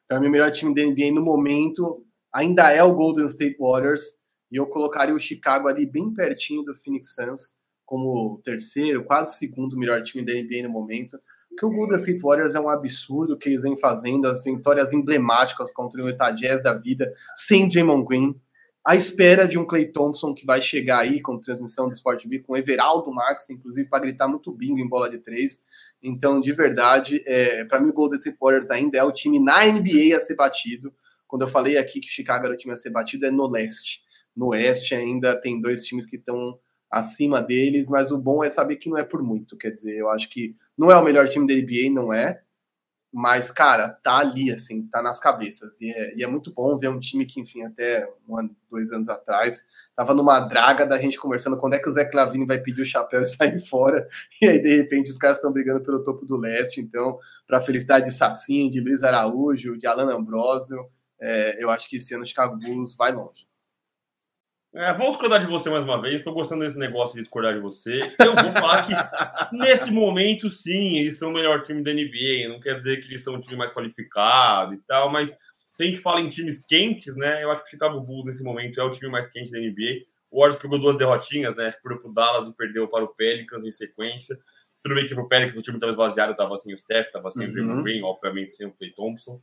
Para mim, o melhor time da NBA no momento ainda é o Golden State Warriors, e eu colocaria o Chicago ali bem pertinho do Phoenix Suns, como terceiro, quase segundo melhor time da NBA no momento que o Golden State Warriors é um absurdo que eles vêm fazendo, as vitórias emblemáticas contra o Utah Jazz da vida, sem Draymond Green, à espera de um Clay Thompson que vai chegar aí com transmissão do Sport TV, com Everaldo Marques, inclusive, para gritar muito bingo em bola de três. Então, de verdade, é, para mim o Golden State Warriors ainda é o time na NBA a ser batido. Quando eu falei aqui que Chicago era o time a ser batido, é no leste. No oeste ainda tem dois times que estão acima deles, mas o bom é saber que não é por muito. Quer dizer, eu acho que não é o melhor time da NBA, não é. Mas, cara, tá ali, assim, tá nas cabeças. E é, e é muito bom ver um time que, enfim, até um ano, dois anos atrás, tava numa draga da gente conversando quando é que o Zé Clavini vai pedir o chapéu e sair fora. E aí, de repente, os caras estão brigando pelo topo do leste. Então, para felicidade de Sacinho, de Luiz Araújo, de Alan Ambrosio, é, eu acho que esse ano o Chicago Bulls vai longe. É, vou discordar de você mais uma vez. Estou gostando desse negócio de discordar de você. Eu vou falar que, nesse momento, sim, eles são o melhor time da NBA. Não quer dizer que eles são um time mais qualificado e tal, mas se a gente fala em times quentes, né? Eu acho que o Chicago Bulls, nesse momento, é o time mais quente da NBA. O Warriors pegou duas derrotinhas, né? Perdeu para o Dallas e perdeu para o Pelicans em sequência. Tudo bem que para o Pelicans o time estava esvaziado, estava sem o Steph, estava sem uhum. o Draymond Green, obviamente sem o Clay Thompson.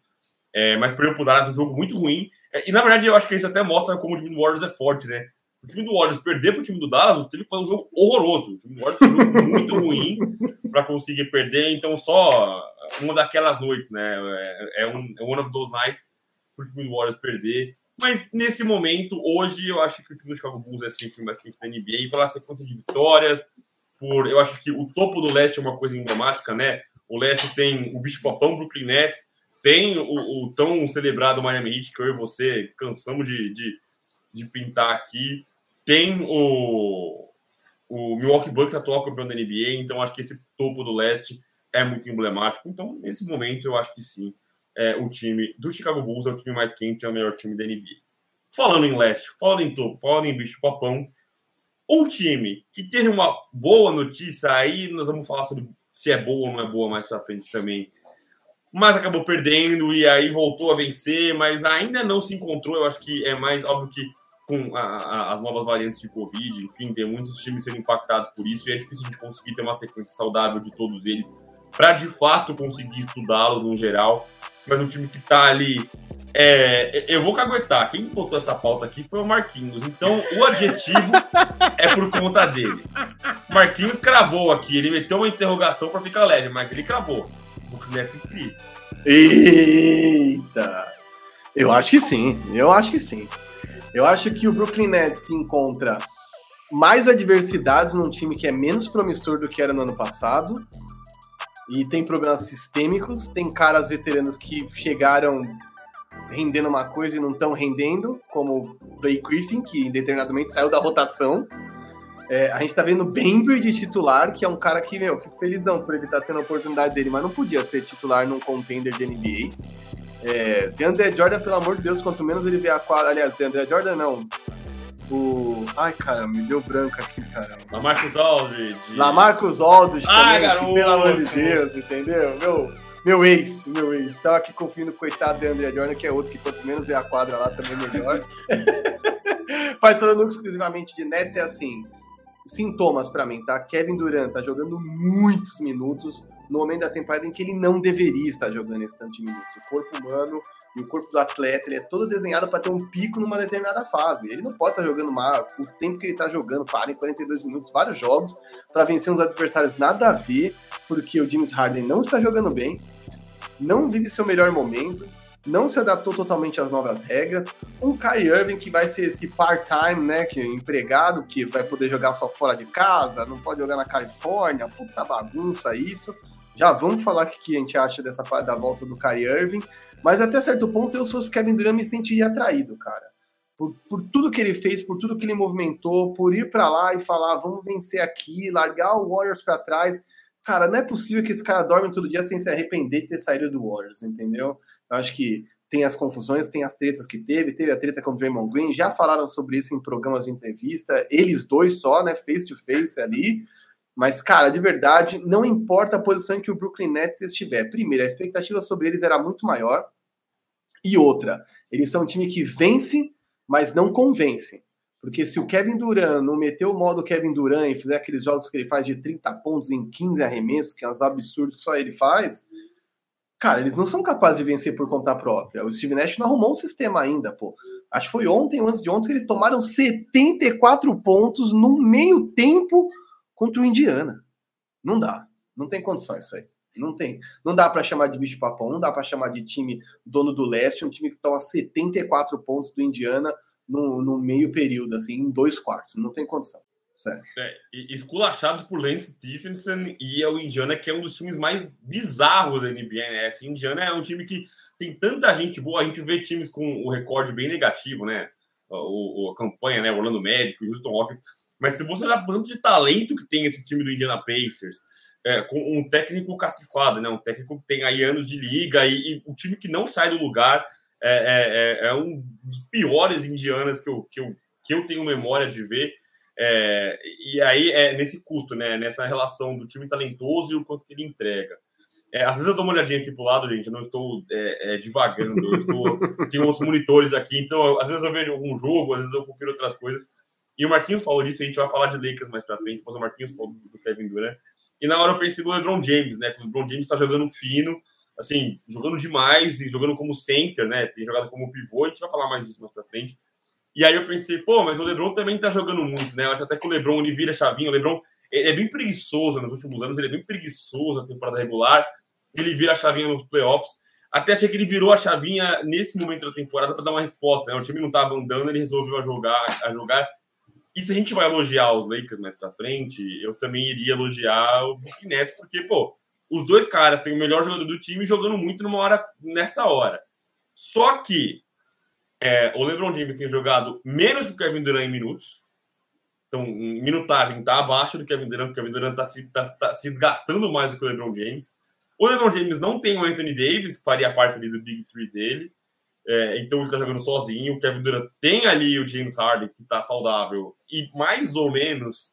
É, mas para o Dallas um jogo muito ruim. É, e na verdade eu acho que isso até mostra como o time do Warriors é forte, né? O time do Warriors perder para o time do Dallas, o time fazer um jogo horroroso. O time do Warriors fez um jogo muito ruim para conseguir perder. Então, só uma daquelas noites, né? É, é, um, é one of those nights para o time do Warriors perder. Mas nesse momento, hoje, eu acho que o time do Chicago Bulls é sim o time mais quente da NBA pela sequência de vitórias. Por, eu acho que o topo do leste é uma coisa emblemática, né? O leste tem o bicho papão Brooklyn Nets, tem o, o, tão celebrado Miami Heat, que eu e você cansamos de, de, de pintar aqui. Tem o, o Milwaukee Bucks, atual campeão da NBA, então acho que esse topo do leste é muito emblemático. Então, nesse momento, eu acho que sim. É, o time do Chicago Bulls é o time mais quente, é o melhor time da NBA. Falando em leste, falando em topo, falando em bicho papão, um time que teve uma boa notícia, aí nós vamos falar sobre se é boa ou não é boa mais pra frente também, mas acabou perdendo e aí voltou a vencer, mas ainda não se encontrou. Eu acho que é mais óbvio que com a, a, as novas variantes de Covid, enfim, tem muitos times sendo impactados por isso, e é difícil a gente conseguir ter uma sequência saudável de todos eles para de fato conseguir estudá-los no geral. Mas um time que está ali. É, eu vou caguetar. Quem botou essa pauta aqui foi o Marquinhos. Então, o adjetivo é por conta dele. Marquinhos cravou aqui. Ele meteu uma interrogação para ficar leve, mas ele cravou. O Nets em crise. Eita! Eu acho que sim. Eu acho que sim. Eu acho que o Brooklyn Nets encontra mais adversidades num time que é menos promissor do que era no ano passado. E tem problemas sistêmicos, tem caras veteranos que chegaram rendendo uma coisa e não estão rendendo, como o Blake Griffin, que indeterminadamente saiu da rotação. É, a gente tá vendo Bembry de titular, que é um cara que, meu, fico felizão por ele estar tá tendo a oportunidade dele, mas não podia ser titular num contender de NBA. É, DeAndre Jordan, pelo amor de Deus, quanto menos ele vê a quadra. Aliás, DeAndre Jordan não. O. Ai, cara, me deu branco aqui, cara. Lamarcus Aldridge. Lamarcus Aldridge Ai, também, garoto. pelo amor de Deus, entendeu? Meu, meu ex, meu ex. Tava aqui confiando no coitado de André Jordan, que é outro que quanto menos vê a quadra lá também melhor. Mas falando exclusivamente de Nets, é assim. Sintomas para mim, tá? Kevin Durant tá jogando muitos minutos no momento da temporada em que ele não deveria estar jogando esse tanto de minutos. O corpo humano e o corpo do atleta ele é todo desenhado para ter um pico numa determinada fase. Ele não pode estar jogando mal o tempo que ele está jogando, para em 42 minutos, vários jogos, para vencer uns adversários nada a ver, porque o James Harden não está jogando bem, não vive seu melhor momento, não se adaptou totalmente às novas regras. Um Kai Irving que vai ser esse part-time, né, que é empregado, que vai poder jogar só fora de casa, não pode jogar na Califórnia, puta bagunça isso. Já vamos falar o que a gente acha dessa da volta do Kyrie Irving. Mas até certo ponto, eu, se fosse Kevin Durant, me sentiria atraído, cara. Por, por tudo que ele fez, por tudo que ele movimentou, por ir para lá e falar, vamos vencer aqui, largar o Warriors para trás. Cara, não é possível que esse cara dorme todo dia sem se arrepender de ter saído do Warriors, entendeu? Acho que tem as confusões, tem as tretas que teve, teve a treta com o Draymond Green, já falaram sobre isso em programas de entrevista, eles dois só, né, face to face ali. Mas, cara, de verdade, não importa a posição que o Brooklyn Nets estiver. Primeiro, a expectativa sobre eles era muito maior. E outra, eles são um time que vence, mas não convence. Porque se o Kevin Durant não meter o modo Kevin Durant e fizer aqueles jogos que ele faz de 30 pontos em 15 arremessos, que é uns absurdos que só ele faz, cara, eles não são capazes de vencer por conta própria. O Steve Nash não arrumou um sistema ainda, pô. Acho que foi ontem ou antes de ontem que eles tomaram 74 pontos no meio tempo contra o Indiana. Não dá. Não tem condições isso aí. Não tem. Não dá para chamar de bicho papão, não dá para chamar de time dono do leste, um time que toma 74 pontos do Indiana no, no meio período, assim, em dois quartos. Não tem condição. É, esculachados por Lance Stephenson e o Indiana, que é um dos times mais bizarros da NBA, né? Esse Indiana é um time que tem tanta gente boa, a gente vê times com o recorde bem negativo, né? O, o a campanha, né? Orlando Magic, Houston Rockets mas se você olhar o tanto de talento que tem esse time do Indiana Pacers, é, com um técnico cacifado, né? Um técnico que tem aí anos de liga e, e um time que não sai do lugar. é, é, é, é um dos piores indianas que eu, que eu, que eu tenho memória de ver. É, e aí é nesse custo, né? Nessa relação do time talentoso e o quanto que ele entrega. É, às vezes eu dou uma olhadinha aqui pro lado, gente, eu não estou é, é, divagando, eu estou, tenho outros monitores aqui, então eu, às vezes eu vejo algum jogo, às vezes eu confiro outras coisas. E o Marquinhos falou disso, a gente vai falar de Lakers mais pra frente, depois o Marquinhos falou do Kevin Durant. E na hora eu pensei no LeBron James, né? Que o LeBron James tá jogando fino, assim, jogando demais e jogando como center, né? Tem jogado como pivô, a gente vai falar mais disso mais pra frente. E aí eu pensei, pô, mas o LeBron também tá jogando muito, né? Eu acho até que o LeBron ele vira chavinho, o LeBron ele é bem preguiçoso nos últimos anos, ele é bem preguiçoso na temporada regular, ele vira a chavinha nos playoffs. Até achei que ele virou a chavinha nesse momento da temporada para dar uma resposta, né? O time não tava andando, ele resolveu a jogar, a jogar. E se a gente vai elogiar os Lakers mais pra frente, eu também iria elogiar o Nets, porque, pô, os dois caras têm o melhor jogador do time jogando muito numa hora nessa hora. Só que é, o LeBron James tem jogado menos que o Kevin Durant em minutos. Então, em minutagem está abaixo do Kevin Durant, o Kevin Durant está se, tá, tá se desgastando mais do que o LeBron James. O LeBron James não tem o Anthony Davis, que faria parte ali do Big Three dele. É, então ele está jogando sozinho. O Kevin Durant tem ali o James Harden, que está saudável, e mais ou menos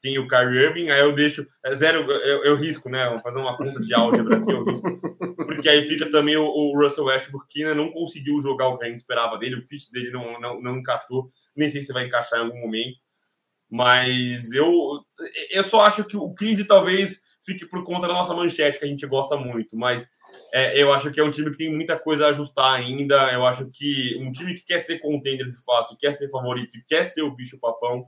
tem o Kyrie Irving, aí eu deixo. É zero, eu, eu risco, né? Vou fazer uma conta de álgebra aqui, eu risco. Porque aí fica também o, o Russell Westbrook, que ainda não conseguiu jogar o que a gente esperava dele, o fit dele não, não, não encaixou, nem sei se vai encaixar em algum momento. Mas eu, eu só acho que o crise talvez fique por conta da nossa manchete, que a gente gosta muito, mas é, eu acho que é um time que tem muita coisa a ajustar ainda. Eu acho que um time que quer ser contender de fato, quer ser favorito, quer ser o bicho-papão,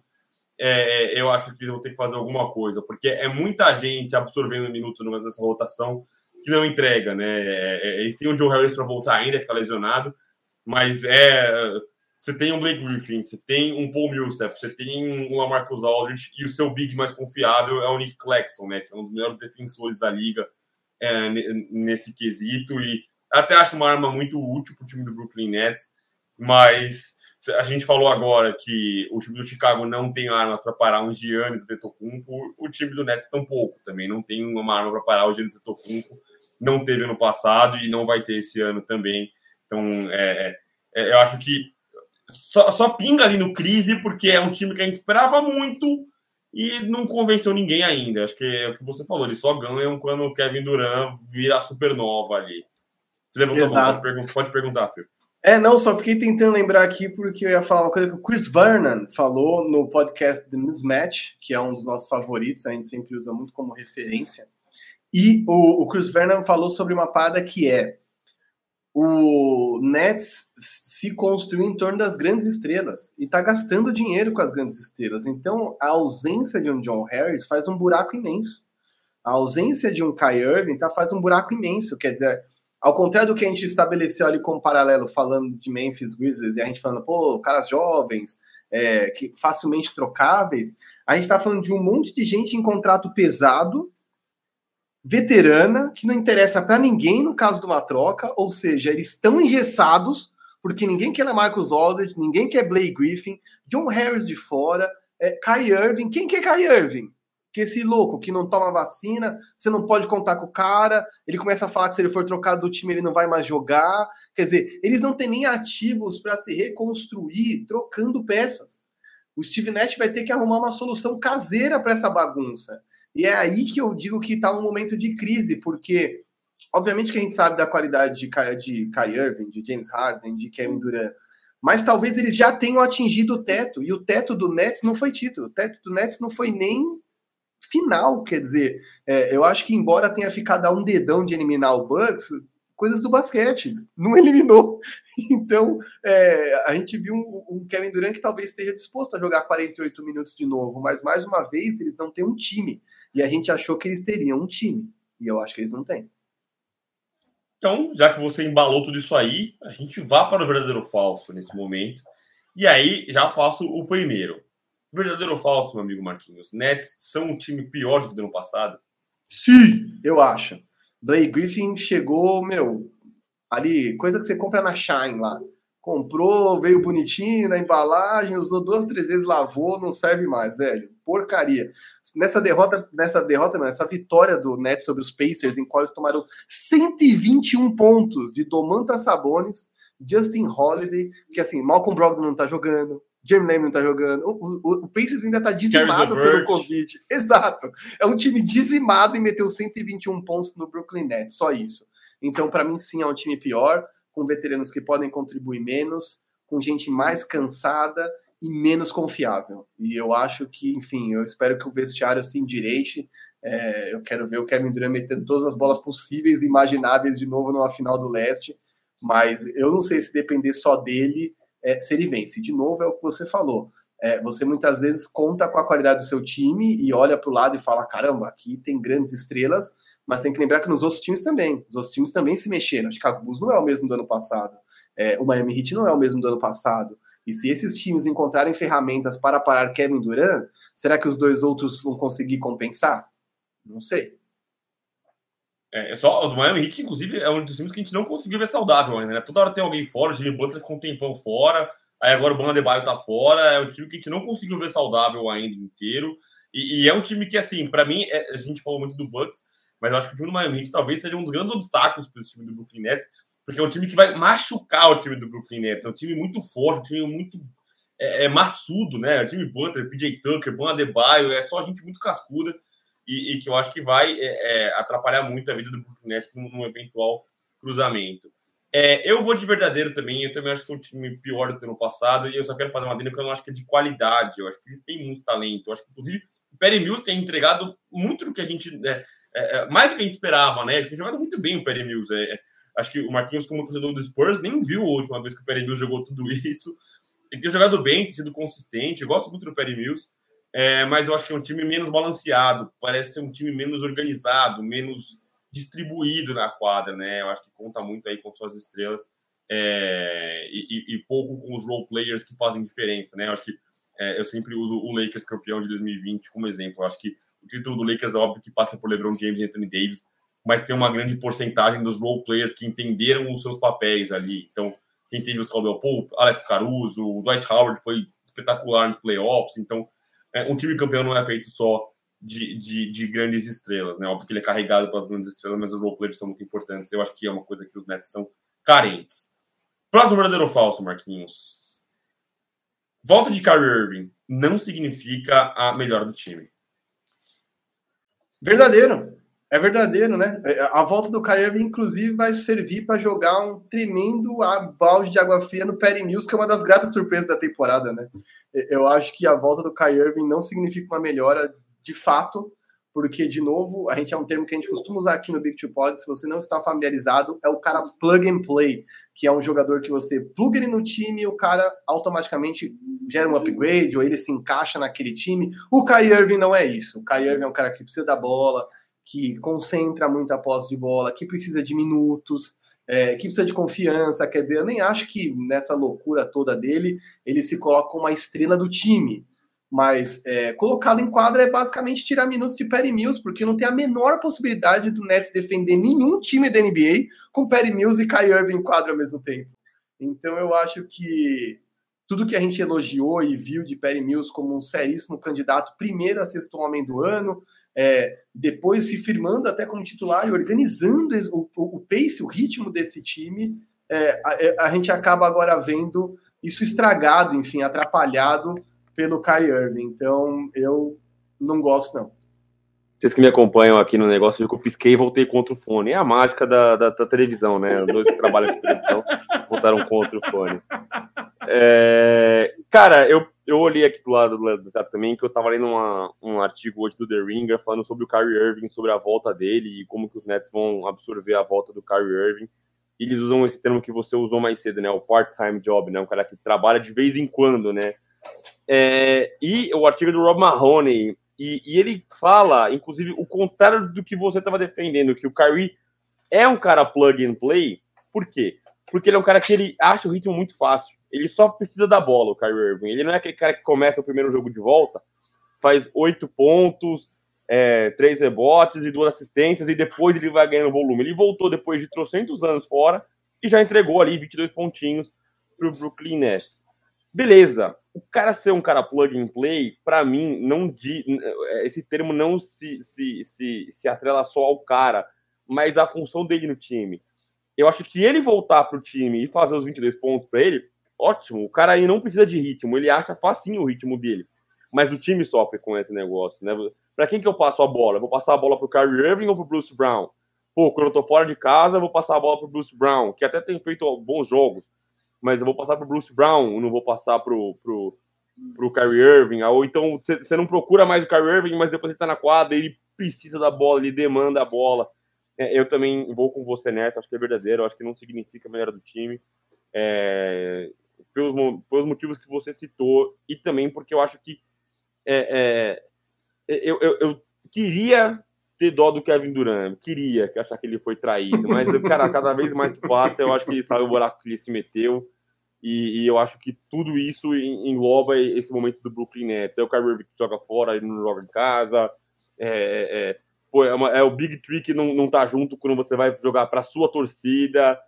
é, eu acho que eles vão ter que fazer alguma coisa, porque é muita gente absorvendo minutos nessa rotação que não entrega, né? É, é, eles têm o Joe Harris para voltar ainda, que está lesionado, mas é. Você tem um Blake Griffin, você tem um Paul Millsap, você tem um Lamarcus Aldridge e o seu big mais confiável é o Nick Claxton, né? Que é um dos melhores defensores da liga é, nesse quesito e até acho uma arma muito útil para o time do Brooklyn Nets, mas a gente falou agora que o time do Chicago não tem armas para parar um Giannis Antetokounmpo, o time do Nets tampouco também não tem uma arma para parar o Giannis Antetokounmpo, não teve ano passado e não vai ter esse ano também. Então, é, é, eu acho que só, só pinga ali no crise porque é um time que a gente esperava muito e não convenceu ninguém ainda. Acho que é o que você falou, eles só ganham quando o Kevin Durant vira supernova ali. Você levantou a mão, pode, pode perguntar, Fio. É, não, só fiquei tentando lembrar aqui porque eu ia falar uma coisa que o Chris Vernon falou no podcast The Mismatch, que é um dos nossos favoritos, a gente sempre usa muito como referência. E o, o Chris Vernon falou sobre uma parada que é o Nets se construiu em torno das grandes estrelas e está gastando dinheiro com as grandes estrelas. Então, a ausência de um John Harris faz um buraco imenso. A ausência de um Kai Irving tá, faz um buraco imenso. Quer dizer, ao contrário do que a gente estabeleceu ali como paralelo, falando de Memphis Grizzlies, e a gente falando, pô, caras jovens, é, que facilmente trocáveis, a gente está falando de um monte de gente em contrato pesado, veterana, que não interessa para ninguém no caso de uma troca, ou seja, eles estão engessados, porque ninguém quer Marcus Aldridge, ninguém quer Blake Griffin, John Harris de fora, é, Kai Irving. Quem quer Kai Irving? Que esse louco que não toma vacina, você não pode contar com o cara, ele começa a falar que se ele for trocado do time ele não vai mais jogar. Quer dizer, eles não têm nem ativos para se reconstruir trocando peças. O Steve Nash vai ter que arrumar uma solução caseira para essa bagunça. E é aí que eu digo que está um momento de crise, porque obviamente que a gente sabe da qualidade de Kai, de Kai Irving, de James Harden, de Kevin Durant, mas talvez eles já tenham atingido o teto, e o teto do Nets não foi título, o teto do Nets não foi nem final, quer dizer, é, eu acho que embora tenha ficado a um dedão de eliminar o Bucks, coisas do basquete, não eliminou. Então, é, a gente viu um, um, Kevin Durant que talvez esteja disposto a jogar 48 minutos de novo, mas mais uma vez eles não têm um time. E a gente achou que eles teriam um time. E eu acho que eles não têm. Então, já que você embalou tudo isso aí, a gente vá para o verdadeiro falso nesse momento. E aí, já faço o primeiro. Verdadeiro ou falso, meu amigo Marquinhos? Nets são um time pior do que do ano passado? Sim, eu acho. Blake Griffin chegou, meu, ali, coisa que você compra na Shine lá. Comprou, veio bonitinho na embalagem, usou duas, três vezes, lavou, não serve mais, velho. Porcaria. Nessa derrota, nessa derrota, não, essa vitória do Nets sobre os Pacers, em qual eles tomaram 121 pontos de Domantas Sabonis, Justin Holiday, que assim, Malcolm Brogdon não tá jogando, Jeremy Lamb não tá jogando, o, o, o Pacers ainda tá dizimado pelo Covid. Exato. É um time dizimado e meteu 121 pontos no Brooklyn Nets, só isso. Então, para mim, sim, é um time pior, com veteranos que podem contribuir menos, com gente mais cansada e menos confiável. E eu acho que, enfim, eu espero que o vestiário se endireite. É, eu quero ver o Kevin Durant metendo todas as bolas possíveis e imagináveis de novo numa final do leste, mas eu não sei se depender só dele, é, se ele vence. De novo, é o que você falou. É, você muitas vezes conta com a qualidade do seu time e olha para o lado e fala: caramba, aqui tem grandes estrelas, mas tem que lembrar que nos outros times também. Os outros times também se mexeram. O Chicago Bulls não é o mesmo do ano passado. É, o Miami Heat não é o mesmo do ano passado. E se esses times encontrarem ferramentas para parar Kevin Durant, será que os dois outros vão conseguir compensar? Não sei. É, é só, o do Miami Heat, inclusive, é um dos times que a gente não conseguiu ver saudável ainda, né? Toda hora tem alguém fora, o Jimmy Butler ficou um tempão fora, aí agora o Bam Adebayo tá fora, é um time que a gente não conseguiu ver saudável ainda inteiro, e, e é um time que, assim, para mim, é, a gente falou muito do Bucks, mas eu acho que o time do Miami Heat talvez seja um dos grandes obstáculos para esse time do Brooklyn Nets, porque é um time que vai machucar o time do Brooklyn Nets, é um time muito forte, um time muito é, é maçudo, né? O time Butler, PJ Tucker, Bam Adebayo, é só gente muito cascuda, e, e que eu acho que vai é, é, atrapalhar muito a vida do Brooklyn num, num eventual cruzamento. É, eu vou de verdadeiro também, eu também acho que sou um time pior do que no passado, e eu só quero fazer uma adenda que eu não acho que é de qualidade, eu acho que eles têm muito talento, eu acho que, inclusive, o Perry Mills tem entregado muito do que a gente, é, é, é, mais do que a gente esperava, né, ele tem jogado muito bem o Perry Mills, é, acho que o Marquinhos, como torcedor do Spurs, nem viu a última vez que o Perry Mills jogou tudo isso, ele tem jogado bem, tem sido consistente, eu gosto muito do Perry Mills, é, mas eu acho que é um time menos balanceado, parece ser um time menos organizado, menos distribuído na quadra, né? Eu acho que conta muito aí com suas estrelas é, e, e, pouco com os role players que fazem diferença, né? Eu acho que é, eu sempre uso o Lakers campeão de 2020 como exemplo. Eu acho que o título do Lakers é óbvio que passa por LeBron James e Anthony Davis, mas tem uma grande porcentagem dos role players que entenderam os seus papéis ali. Então, quem teve os Caldwell Pope, Alex Caruso, o Dwight Howard foi espetacular nos playoffs. Então, um time campeão não é feito só de, de, de, grandes estrelas, né? Óbvio que ele é carregado pelas grandes estrelas, mas os roleplayers são muito importantes. Eu acho que é uma coisa que os Nets são carentes. Próximo verdadeiro ou falso, Marquinhos? Volta de Kyrie Irving não significa a melhora do time. Verdadeiro. É verdadeiro, né? É, a volta do Kyrie inclusive, vai servir para jogar um tremendo balde de água fria no Perry Mills, que é uma das gratas surpresas da temporada, né? Eu acho que a volta do Kyrie não significa uma melhora de fato, porque, de novo, a gente é um termo que a gente costuma usar aqui no Big Two Pod, se você não está familiarizado, é o cara plug and play, que é um jogador que você pluga ele no time e o cara automaticamente gera um upgrade, ou ele se encaixa naquele time. O Kyrie não é isso. O Kyrie é um cara que precisa da bola, que concentra muito a posse de bola, que precisa de minutos, é, que precisa de confiança. Quer dizer, eu nem acho que nessa loucura toda dele ele se coloca como uma estrela do time. Mas é, colocado em quadra é basicamente tirar minutos de Perry Mills, porque não tem a menor possibilidade do Nets defender nenhum time da NBA com Perry Mills e Kyrie Irving em quadra ao mesmo tempo. Então eu acho que tudo que a gente elogiou e viu de Perry Mills como um seríssimo candidato, primeiro a sexto homem do ano, é, depois se firmando até como titular e organizando o, o, pace, o ritmo desse time, é, a, é, a, gente acaba agora vendo isso estragado, enfim, atrapalhado pelo Kai Irving. Então, eu não gosto, não. Vocês que me acompanham aqui no negócio, eu pisquei e voltei contra o fone. É a mágica da, da, da televisão, né? Os dois que trabalham com televisão voltaram contra o fone. É, cara, eu, eu olhei aqui do lado do lado também, que eu tava lendo uma, um artigo hoje do The Ringer falando sobre o Kyrie Irving, sobre a volta dele e como que os Nets vão absorver a volta do Kyrie Irving. E eles usam esse termo que você usou mais cedo, né? O part-time job, né? Um cara que trabalha de vez em quando, né? É, e o artigo do Rob Mahoney, e, e, ele fala, inclusive, o contrário do que você estava defendendo, que o Kyrie é um cara plug and play. Por quê? Porque ele é um cara que ele acha o ritmo muito fácil. Ele só precisa da bola, o Kyrie Irving. Ele não é aquele cara que começa o primeiro jogo de volta, faz oito pontos, é, três rebotes e duas assistências, e depois ele vai ganhando volume. Ele voltou depois de trocentos anos fora e já entregou ali 22 pontinhos para o Brooklyn Nets. Beleza, o cara ser um cara plug and play, para mim, não esse termo não se, se, se, se atrela só ao cara, mas à função dele no time eu acho que ele voltar pro time e fazer os 22 pontos para ele, ótimo. O cara aí não precisa de ritmo, ele acha facinho o ritmo dele. Mas o time sofre com esse negócio, né? Para quem que eu passo a bola? Eu vou passar a bola pro Kyrie Irving ou pro Bruce Brown? Pô, quando eu tô fora de casa, eu vou passar a bola pro Bruce Brown, que até tem feito bons jogos, mas eu vou passar pro Bruce Brown, não vou passar pro, pro, pro Kyrie Irving. Ou então você não procura mais o Kyrie Irving, mas depois ele tá na quadra, ele precisa da bola, ele demanda a bola. É, eu também vou com você nessa, acho que é verdadeiro, acho que não significa melhor do time. É, pelos, pelos motivos que você citou, e também porque eu acho que é, é, eu, eu, eu, queria ter dó do Kevin Durant, queria que achar que ele foi traído, mas, cara, cada vez mais que passa, eu acho que ele sabe o buraco que ele se meteu, e, e eu acho que tudo isso engloba esse momento do Brooklyn Nets. É o Kyrie Irving que joga fora, ele não joga em casa, é, é pô, é, uma, é, o Big Three que não, não tá junto quando você vai jogar para sua torcida.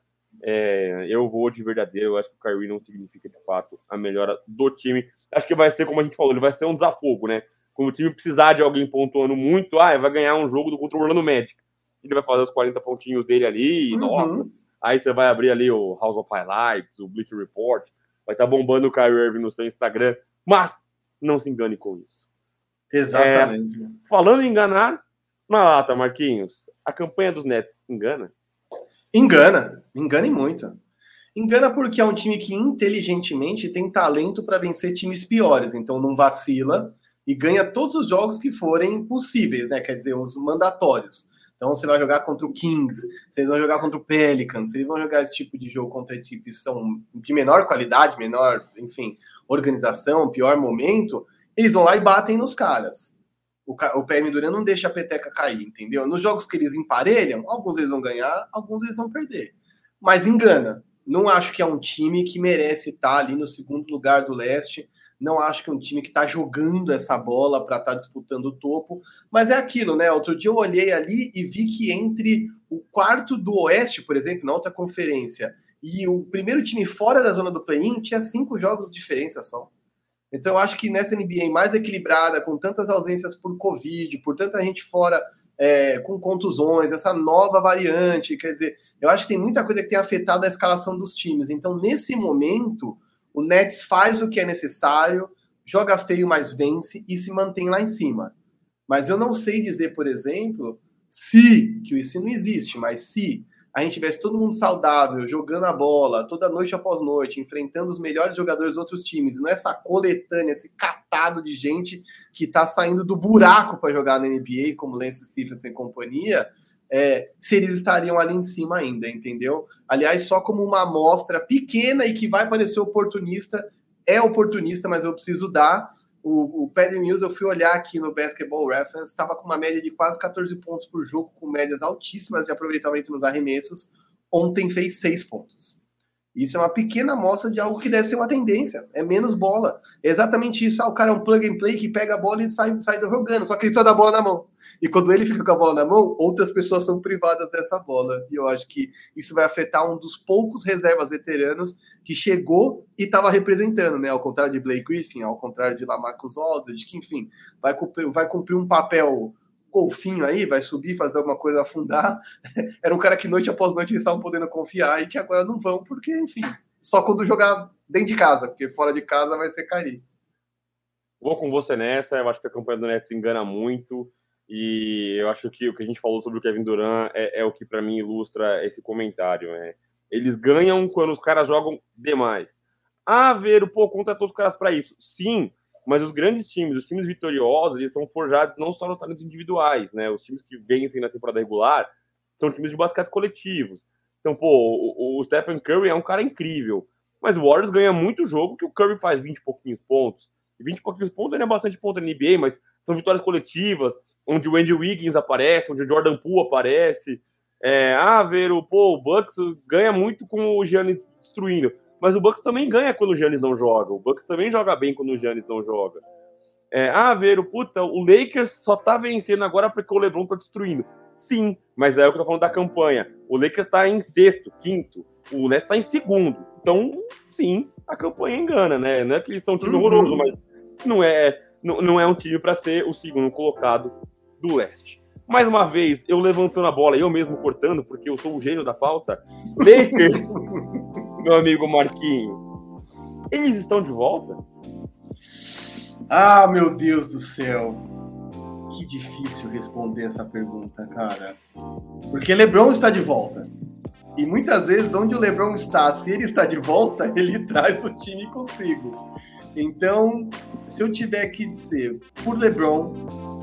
É, eu vou de verdadeiro, eu acho que o Kyrie não significa de fato a melhora do time. Acho que vai ser, como a gente falou, ele vai ser um desafogo, né? Quando o time precisar de alguém pontuando muito, ah, vai ganhar um jogo do contra o Orlando Magic. Ele vai fazer os 40 pontinhos dele ali, uhum. nossa. Aí você vai abrir ali o House of Highlights, o Bleacher Report, vai estar tá bombando o Kyrie Irving no seu Instagram, mas não se engane com isso. Exatamente. É, falando em enganar, na lata, Marquinhos, a campanha dos Nets engana? Engana, engana e muito. Engana porque é um time que inteligentemente tem talento para vencer times piores, então não vacila e ganha todos os jogos que forem possíveis, né? Quer dizer, os mandatórios. Então você vai jogar contra o Kings, vocês vão jogar contra o Pelicans, vocês vão jogar esse tipo de jogo contra equipes que são de menor qualidade, menor, enfim, organização, pior momento, eles vão lá e batem nos caras. O, o PM Duran não deixa a peteca cair, entendeu? Nos jogos que eles emparelham, alguns eles vão ganhar, alguns eles vão perder. Mas engana. Não acho que é um time que merece estar ali no segundo lugar do leste. Não acho que é um time que está jogando essa bola para estar tá disputando o topo. Mas é aquilo, né? Outro dia eu olhei ali e vi que entre o quarto do Oeste, por exemplo, na outra conferência, e o primeiro time fora da zona do play-in tinha cinco jogos de diferença só. Então, eu acho que nessa NBA mais equilibrada, com tantas ausências por Covid, por tanta gente fora é, com contusões, essa nova variante, quer dizer, eu acho que tem muita coisa que tem afetado a escalação dos times. Então, nesse momento, o Nets faz o que é necessário, joga feio, mas vence e se mantém lá em cima. Mas eu não sei dizer, por exemplo, se, que isso não existe, mas se a gente tivesse todo mundo saudável, jogando a bola, toda noite após noite, enfrentando os melhores jogadores dos outros times, não é essa coletânea, esse catado de gente que tá saindo do buraco para jogar na NBA, como Lance Stephenson e companhia, é, se eles estariam ali em cima ainda, entendeu? Aliás, só como uma amostra pequena e que vai parecer oportunista, é oportunista, mas eu preciso dar o, o Paddy Mills, eu fui olhar aqui no Basketball Reference, estava com uma média de quase 14 pontos por jogo, com médias altíssimas de aproveitamento nos arremessos. Ontem fez 6 pontos. Isso é uma pequena amostra de algo que deve ser uma tendência. É menos bola. É exatamente isso. Ah, o cara é um plug and play que pega a bola e sai, sai jogando, só que ele precisa da bola na mão. E quando ele fica com a bola na mão, outras pessoas são privadas dessa bola. E eu acho que isso vai afetar um dos poucos reservas veteranos que chegou e estava representando, né? Ao contrário de Blake Griffin, ao contrário de Lamarcus Aldridge, que, enfim, vai cumprir, vai cumprir um papel golfinho aí, vai subir, fazer alguma coisa, afundar. Era um cara que noite após noite eles estavam podendo confiar e que agora não vão, porque, enfim, só quando jogar dentro de casa, porque fora de casa vai ser cair. Vou com você nessa, eu acho que a campanha do Nets engana muito. E eu acho que o que a gente falou sobre o Kevin Durant é, é o que para mim ilustra esse comentário. Né? Eles ganham quando os caras jogam demais. Ah, ver, pô, contratou os caras para isso. Sim, mas os grandes times, os times vitoriosos, eles são forjados não só nos talentos individuais, né? Os times que vencem na temporada regular são times de basquete coletivos. Então, pô, o, o Stephen Curry é um cara incrível, mas o Warriors ganha muito jogo que o Curry faz 20 e pouquinhos pontos. E 20 e pouquinhos pontos ainda é bastante ponto na NBA, mas são vitórias coletivas, onde o Andy Wiggins aparece, onde o Jordan Poole aparece. É, ah, ver o, pô, o Bucks ganha muito com o Giannis destruindo. Mas o Bucks também ganha quando o Giannis não joga. O Bucks também joga bem quando o Giannis não joga. É, ah, ver o puta, o Lakers só tá vencendo agora porque o LeBron tá destruindo. Sim, mas é o que eu tô falando da campanha. O Lakers tá em sexto, quinto. O Nets tá em segundo. Então, sim, a campanha engana, né? Não é que eles são um time uhum. horroroso, mas não é, não, não é um time para ser o segundo colocado do leste. Mais uma vez, eu levantando a bola, eu mesmo cortando, porque eu sou o gênio da pauta. Lakers, meu amigo Marquinhos, eles estão de volta? Ah, meu Deus do céu. Que difícil responder essa pergunta, cara. Porque LeBron está de volta. E muitas vezes, onde o LeBron está, se ele está de volta, ele traz o time consigo. Então, se eu tiver que dizer por LeBron,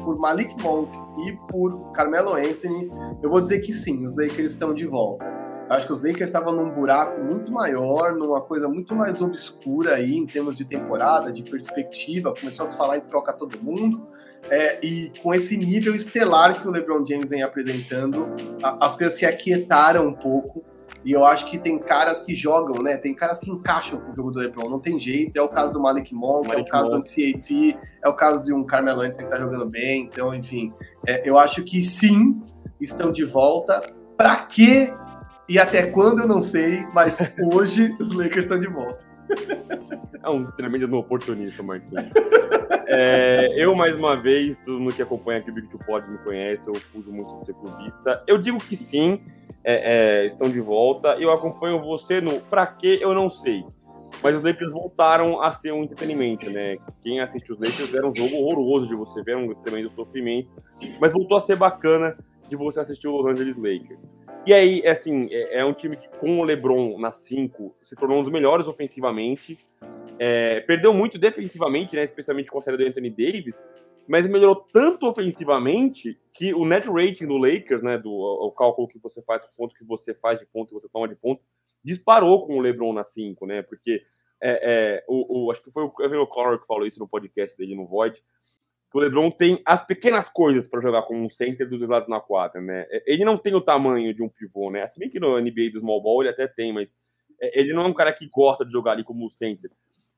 por Malik Monk e por Carmelo Anthony, eu vou dizer que sim, os Lakers estão de volta. Acho que os Lakers estavam num buraco muito maior, numa coisa muito mais obscura aí em termos de temporada, de perspectiva. Começou a se falar em troca todo mundo. É, e com esse nível estelar que o LeBron James vem apresentando, a, as coisas se aquietaram um pouco. E eu acho que tem caras que jogam, né? Tem caras que encaixam com o jogo do LeBron, não tem jeito. É o caso do Malik Monk, Malik é o caso Monk. do CAT, é o caso de um Carmelo Anthony que tá jogando bem. Então, enfim, é, eu acho que sim, estão de volta. Para quê? E até quando eu não sei, mas hoje os Lakers estão de volta. É um tremendo oportunista, Marquinhos. É, eu, mais uma vez, todo mundo que acompanha aqui o Big Two Pod me conhece, eu fujo muito de ser clubista. Eu digo que sim, é, é, estão de volta. Eu acompanho você no pra quê, eu não sei. Mas os Lakers voltaram a ser um entretenimento, né? Quem assiste os Lakers era um jogo horroroso de você ver, um tremendo sofrimento. Mas voltou a ser bacana de você assistir o Los Angeles Lakers. E aí, assim, é, é um time que com o LeBron na 5 se tornou um dos melhores ofensivamente. É, perdeu muito defensivamente, né, especialmente com a série do Anthony Davis, mas melhorou tanto ofensivamente que o net rating do Lakers, né, do o cálculo que você faz, o ponto que você faz de ponto, que você toma de ponto, disparou com o LeBron na 5, né? Porque é, é, o, o, acho que foi o Evan O'Connor que falou isso no podcast dele no Void o LeBron tem as pequenas coisas para jogar como um center dos dois lados na quadra, né? Ele não tem o tamanho de um pivô, né? Se bem que no NBA do small ball ele até tem, mas é, ele não é um cara que gosta de jogar ali como center.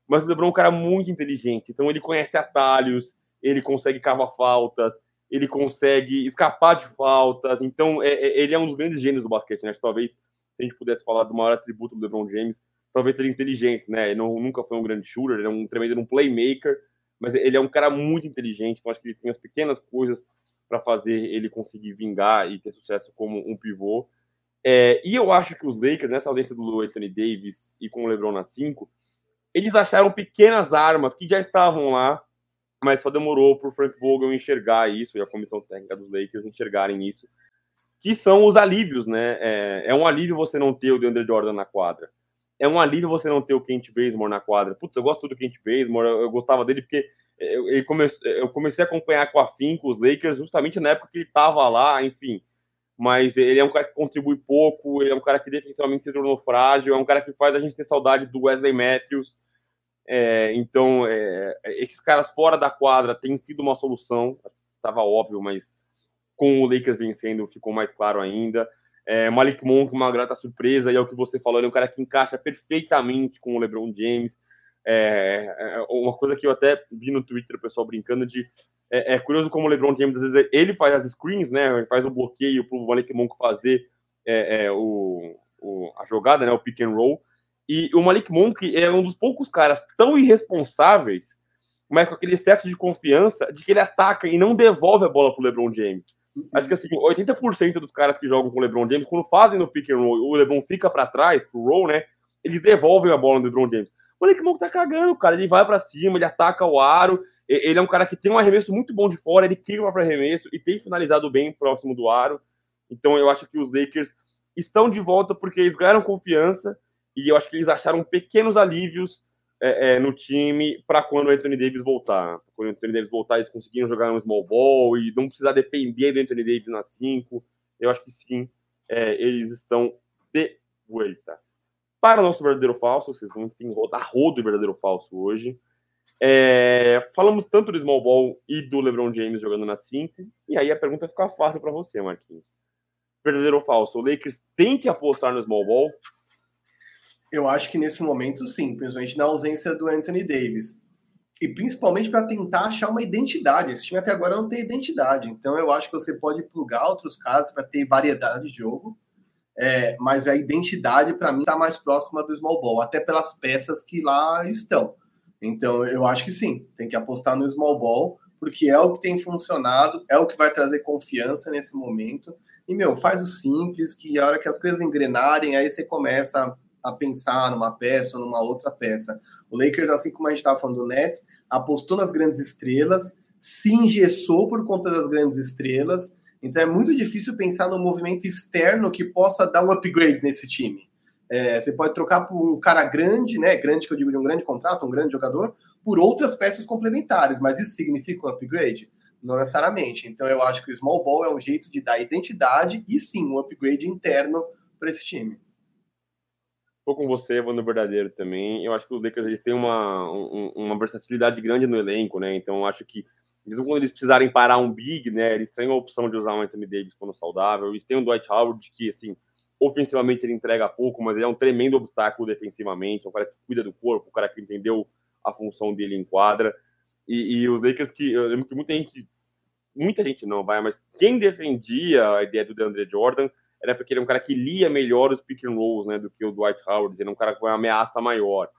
Mas o LeBron é um cara muito inteligente, então ele conhece atalhos, ele consegue cavar faltas, ele consegue escapar de faltas, então é, é, ele é um dos grandes gênios do basquete, né? Talvez se a gente pudesse falar do maior atributo do LeBron James, talvez seja inteligente, né? Ele não, nunca foi um grande shooter, ele é um tremendo um playmaker, mas ele é um cara muito inteligente, então acho que ele tem as pequenas coisas para fazer ele conseguir vingar e ter sucesso como um pivô. É, e eu acho que os Lakers, nessa ausência do Anthony Davis e com o LeBron na 5, eles acharam pequenas armas que já estavam lá, mas só demorou para o Frank Vogel enxergar isso e a comissão técnica dos Lakers enxergarem isso, que são os alívios, né? É, é um alívio você não ter o DeAndre Jordan na quadra é um alívio você não ter o Kent Bazemore na quadra. Putz, eu gosto do Kent Bazemore, eu, eu gostava dele porque eu, come, eu comecei a acompanhar com a com os Lakers justamente na época que ele estava lá, enfim. Mas ele é um cara que contribui pouco, ele é um cara que defensivamente se tornou frágil, é um cara que faz a gente ter saudade do Wesley Matthews. É, então, é, esses caras fora da quadra têm sido uma solução, estava óbvio, mas com o Lakers vencendo ficou mais claro ainda. É, Malik Monk, uma grata surpresa, e é o que você falou, ele é um cara que encaixa perfeitamente com o LeBron James. É, é, uma coisa que eu até vi no Twitter o pessoal brincando de é, é, curioso como o LeBron James às vezes ele faz as screens, né? Ele faz o bloqueio para o Malik Monk fazer é, é, o, o, a jogada, né? O pick and roll. E o Malik Monk é um dos poucos caras tão irresponsáveis, mas com aquele excesso de confiança de que ele ataca e não devolve a bola para o LeBron James. Acho que assim, 80% dos caras que jogam com o LeBron James, quando fazem no pick and roll, o LeBron fica para trás, pro roll, né? Eles devolvem a bola no LeBron James. O Nick Monk tá cagando, cara. Ele vai para cima, ele ataca o aro. Ele é um cara que tem um arremesso muito bom de fora, ele cria próprio arremesso e tem finalizado bem próximo do aro. Então eu acho que os Lakers estão de volta porque eles ganharam confiança e eu acho que eles acharam pequenos alívios é, é, no time para quando o Anthony Davis voltar. Quando o Anthony Davis voltar, eles conseguiram jogar um small ball e não precisar depender do Anthony Davis na 5. Eu acho que sim, é, eles estão de volta. Para o nosso verdadeiro falso, vocês vão ter rodar rodo verdadeiro falso hoje. É, falamos tanto do small ball e do LeBron James jogando na 5, e aí a pergunta fica fácil para você, Marquinhos. Verdadeiro ou falso? O Lakers tem que apostar no small ball eu acho que nesse momento, sim, principalmente na ausência do Anthony Davis. E principalmente para tentar achar uma identidade. Esse time até agora não tem identidade. Então eu acho que você pode plugar outros casos para ter variedade de jogo. É, mas a identidade, para mim, está mais próxima do small ball, até pelas peças que lá estão. Então eu acho que sim, tem que apostar no small ball, porque é o que tem funcionado, é o que vai trazer confiança nesse momento. E, meu, faz o simples, que a hora que as coisas engrenarem, aí você começa a, pensar numa peça ou numa outra peça. O Lakers, assim como a gente estava falando do Nets, apostou nas grandes estrelas, se engessou por conta das grandes estrelas, então é muito difícil pensar no movimento externo que possa dar um upgrade nesse time. É, você pode trocar por um cara grande, né? Grande que eu digo de um grande contrato, um grande jogador, por outras peças complementares, mas isso significa um upgrade? Não necessariamente. Então eu acho que o small ball é um jeito de dar identidade e sim um upgrade interno para esse time. Estou com você, vou no verdadeiro também. Eu acho que os Lakers eles têm uma, um, uma versatilidade grande no elenco, né? Então acho que mesmo quando eles precisarem parar um big, né? Eles têm a opção de usar um Anthony Davis quando saudável. Eles têm o Dwight Howard que assim ofensivamente ele entrega pouco, mas ele é um tremendo obstáculo defensivamente, é um cara que cuida do corpo, um cara que entendeu a função dele em quadra. E, e os Lakers que eu lembro que muita gente, muita gente não vai, mas quem defendia a ideia do DeAndre Jordan era porque ele é um cara que lia melhor os pick and rolls, né, do que o Dwight Howard, ele é um cara com uma ameaça maior.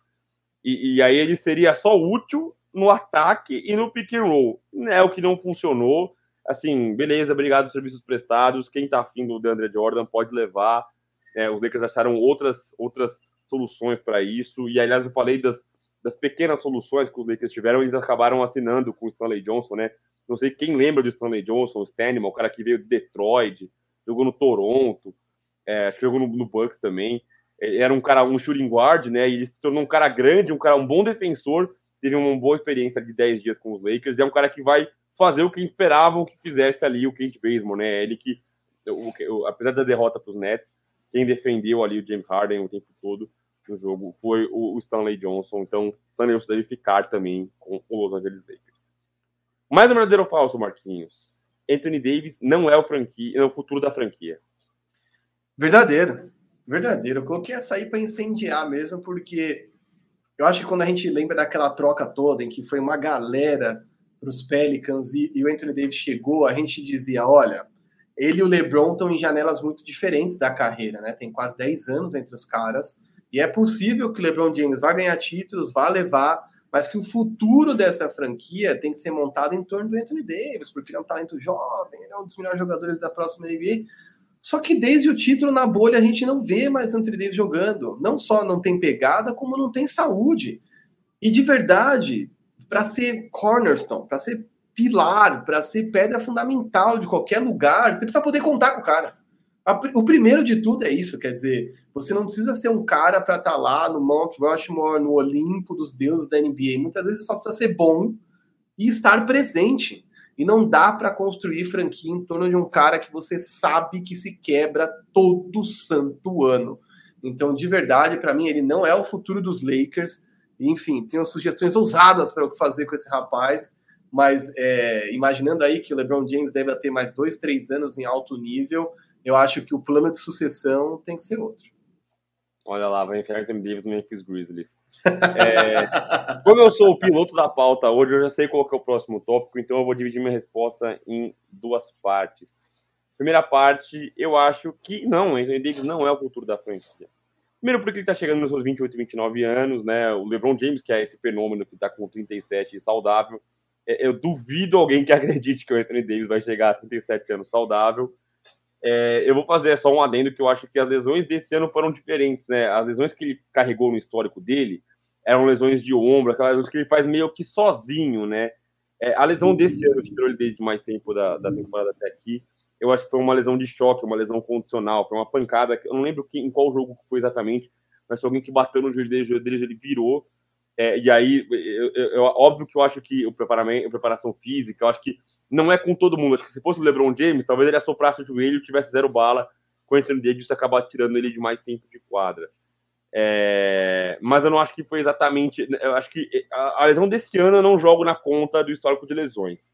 E, e aí ele seria só útil no ataque e no pick and roll. É o que não funcionou assim, beleza, obrigado pelos serviços prestados. Quem tá afim do DeAndre Jordan pode levar. É, os Lakers acharam outras, outras soluções para isso. E, aliás, eu falei das, das pequenas soluções que os Lakers tiveram, eles acabaram assinando com o Stanley Johnson, né? Não sei quem lembra do Stanley Johnson, o Stanley, o cara que veio de Detroit, jogou no Toronto, é, acho que jogou no, no Bucks também. É, era um cara, um shooting guard, né? E ele se tornou um cara grande, um cara, um bom defensor. Teve uma boa experiência de 10 dias com os Lakers. E é um cara que vai fazer o que esperavam que fizesse ali o Kent Bazemore, né? Ele que, o, o, apesar da derrota para os Nets, quem defendeu ali o James Harden o tempo todo no jogo foi o, o Stanley Johnson. Então, Stanley Johnson deve ficar também com o Los Angeles Lakers. Mais um verdadeiro falso, Marquinhos? Anthony Davis não é o franquia, é o futuro da franquia. Verdadeiro. Verdadeiro. Eu coloquei essa aí para incendiar mesmo, porque eu acho que quando a gente lembra daquela troca toda, em que foi uma galera para os Pelicans e, e, o Anthony Davis chegou, a gente dizia: olha, ele e o LeBron estão em janelas muito diferentes da carreira, né? Tem quase 10 anos entre os caras. E é possível que o LeBron James vá ganhar títulos, vá levar, mas que o futuro dessa franquia tem que ser montado em torno do Anthony Davis, porque ele é um talento jovem, ele é um dos melhores jogadores da próxima NBA. Só que desde o título na bolha a gente não vê mais Anthony Davis jogando. Não só não tem pegada, como não tem saúde. E de verdade, para ser cornerstone, para ser pilar, para ser pedra fundamental de qualquer lugar, você precisa poder contar com o cara. O primeiro de tudo é isso, quer dizer, você não precisa ser um cara para estar tá lá no Mount Rushmore, no Olimpo dos deuses da NBA. Muitas vezes você só precisa ser bom e estar presente. E não dá para construir franquia em torno de um cara que você sabe que se quebra todo santo ano. Então, de verdade, para mim, ele não é o futuro dos Lakers. Enfim, tenho sugestões ousadas para o que fazer com esse rapaz, mas é, imaginando aí que o LeBron James deve ter mais dois, três anos em alto nível, eu acho que o plano de sucessão tem que ser outro. Olha lá, vai enfiar Anthony Davis Memphis Grizzlies. É, como eu sou o piloto da pauta hoje, eu já sei qual é o próximo tópico, então eu vou dividir minha resposta em duas partes. Primeira parte, eu acho que não, Anthony Davis não é o futuro da franquia. Primeiro porque ele está chegando nos seus 28, 29 anos, né? O LeBron James, que é esse fenômeno que está com 37 e saudável, é, eu duvido alguém que acredite que o Anthony Davis vai chegar a 37 anos saudável. É, eu vou fazer só um adendo que eu acho que as lesões desse ano foram diferentes, né? As lesões que ele carregou no histórico dele eram lesões de ombro, aquelas lesões que ele faz meio que sozinho, né? É, a lesão desse ano, que tirou ele desde mais tempo da, da temporada até aqui, eu acho que foi uma lesão de choque, uma lesão condicional, foi uma pancada, eu não lembro que, em qual jogo foi exatamente, mas foi alguém que bateu no joelho dele, o joelho dele ele virou, é, e aí, eu, eu, eu, óbvio que eu acho que o preparamento, a preparação física, eu acho que não é com todo mundo, acho que se fosse o LeBron James, talvez ele assoprasse o joelho e tivesse zero bala, com o Anthony Davis acabar tirando ele de mais tempo de quadra. É, mas eu não acho que foi exatamente. Eu acho que a, a lesão desse ano eu não jogo na conta do histórico de lesões.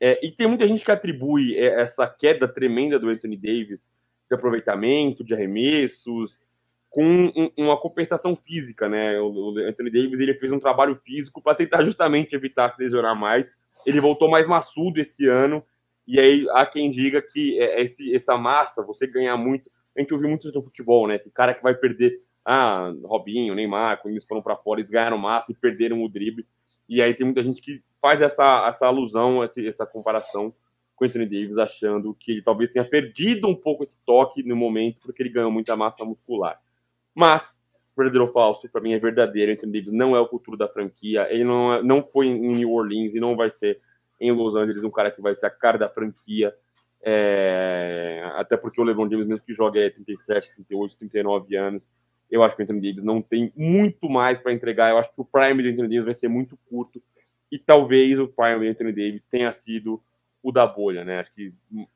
É, e tem muita gente que atribui é, essa queda tremenda do Anthony Davis de aproveitamento, de arremessos, com um, uma compensação física, né? O, Anthony Davis ele fez um trabalho físico para tentar justamente evitar se lesionar mais. Ele voltou mais maçudo esse ano, e aí há quem diga que é, esse, essa massa, você ganhar muito. A gente ouviu muito no futebol, né? Que cara que vai perder. Ah, Robinho, Neymar, quando eles foram para fora, eles ganharam massa e perderam o drible. E aí tem muita gente que faz essa, essa alusão, essa, essa comparação com Anthony Davis, achando que ele talvez tenha perdido um pouco esse toque no momento, porque ele ganhou muita massa muscular. Mas, verdadeiro ou falso, para mim é verdadeiro. Anthony Davis não é o futuro da franquia. Ele não, é, não foi em New Orleans e não vai ser em Los Angeles um cara que vai ser a cara da franquia. É, até porque o LeBron James, mesmo que jogue é 37, 38, 39 anos, eu acho que o Anthony Davis não tem muito mais para entregar. Eu acho que o prime do Anthony Davis vai ser muito curto e talvez o prime do Anthony Davis tenha sido o da bolha, né? Acho que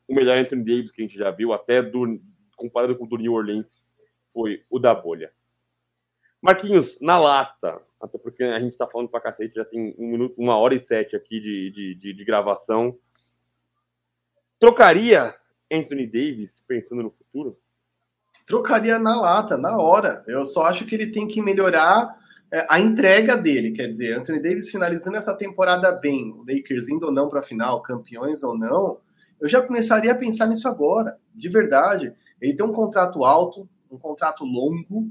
o melhor Anthony Davis que a gente já viu, até do, comparado com o do New Orleans, foi o da bolha. Marquinhos, na lata, até porque a gente está falando para cacete, já tem um minuto, uma hora e sete aqui de, de, de, de gravação. Trocaria Anthony Davis pensando no futuro? Trocaria na lata, na hora. Eu só acho que ele tem que melhorar é, a entrega dele. Quer dizer, Anthony Davis finalizando essa temporada bem, o Lakers indo ou não para a final, campeões ou não, eu já começaria a pensar nisso agora, de verdade. Ele tem um contrato alto, um contrato longo,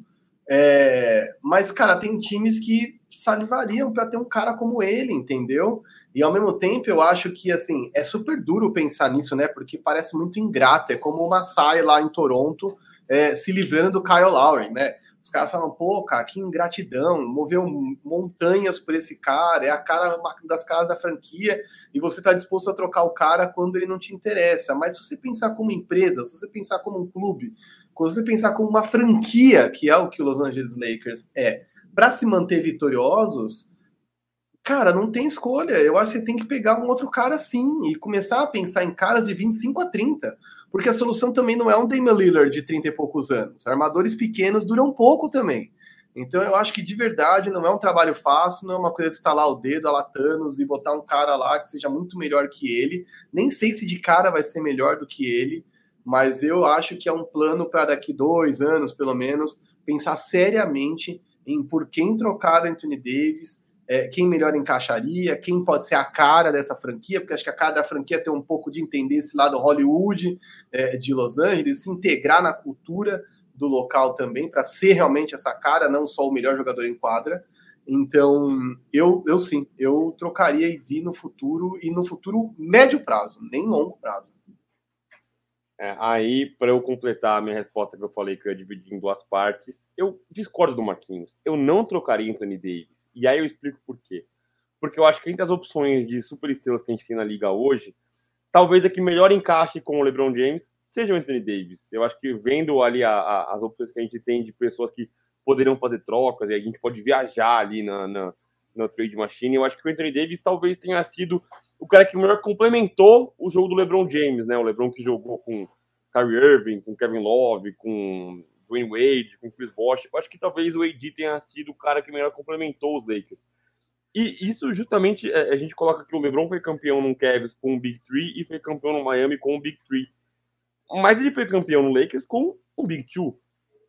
é, mas, cara, tem times que salivariam para ter um cara como ele, entendeu? E ao mesmo tempo, eu acho que, assim, é super duro pensar nisso, né? Porque parece muito ingrato. É como o Masai lá em Toronto é, se livrando do Kyle Lowry, né? Os caras falam, pô, cara, que ingratidão, moveu montanhas por esse cara, é a cara das caras da franquia, e você está disposto a trocar o cara quando ele não te interessa. Mas se você pensar como empresa, se você pensar como um clube, se você pensar como uma franquia, que é o que o Los Angeles Lakers é, para se manter vitoriosos, cara, não tem escolha. Eu acho que você tem que pegar um outro cara sim e começar a pensar em caras de 25 a 30. Porque a solução também não é um Damian Lillard de 30 e poucos anos. Armadores pequenos duram pouco também. Então eu acho que de verdade não é um trabalho fácil, não é uma coisa de estalar o dedo a Latanos e botar um cara lá que seja muito melhor que ele. Nem sei se de cara vai ser melhor do que ele, mas eu acho que é um plano para daqui dois anos, pelo menos, pensar seriamente em por quem trocar Anthony Davis é, quem melhor encaixaria, quem pode ser a cara dessa franquia, porque acho que a cara da franquia tem um pouco de entender esse lado Hollywood é, de Los Angeles, se integrar na cultura do local também, para ser realmente essa cara, não só o melhor jogador em quadra. Então, eu, eu sim, eu trocaria Edi no futuro e no futuro médio prazo, nem longo prazo. É, aí, para eu completar a minha resposta que eu falei que eu ia dividir em duas partes, eu discordo do Marquinhos. Eu não trocaria Anthony Davis e aí eu explico por quê. Porque eu acho que entre as opções de superestrelas que a gente tem na liga hoje, talvez a que melhor encaixe com o LeBron James seja o Anthony Davis. Eu acho que vendo ali a, a, as opções que a gente tem de pessoas que poderiam fazer trocas e a gente pode viajar ali na, na, na trade machine, eu acho que o Anthony Davis talvez tenha sido o cara que melhor complementou o jogo do LeBron James, né? O LeBron que jogou com Kyrie Irving, com Kevin Love, com Dwayne Wade, com Chris Bosh. Eu acho que talvez o AD tenha sido o cara que melhor complementou os Lakers. E isso justamente é, a gente coloca que o LeBron foi campeão no Cavs com o Big Three e foi campeão no Miami com o Big Three. Mas ele foi campeão no Lakers com o Big Two,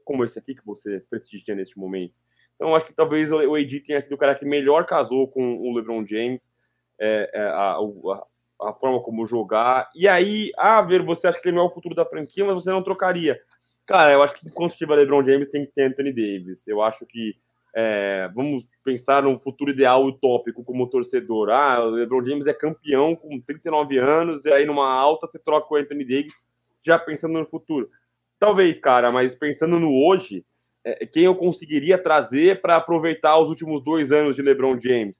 como esse aqui que você prestigia neste momento. Então acho que talvez o AD tenha sido o cara que melhor casou com o LeBron James, é, é, a, a, a, forma como jogar. E aí, ah, ver, você acha que ele não é o futuro da franquia, mas você não trocaria. Cara, eu acho que enquanto estiver LeBron James, tem que ter Anthony Davis. Eu acho que é, vamos pensar num futuro ideal utópico como torcedor. Ah, o LeBron James é campeão com 39 anos, e aí numa alta você troca o Anthony Davis, já pensando no futuro. Talvez, cara, mas pensando no hoje, é, quem eu conseguiria trazer para aproveitar os últimos dois anos de LeBron James?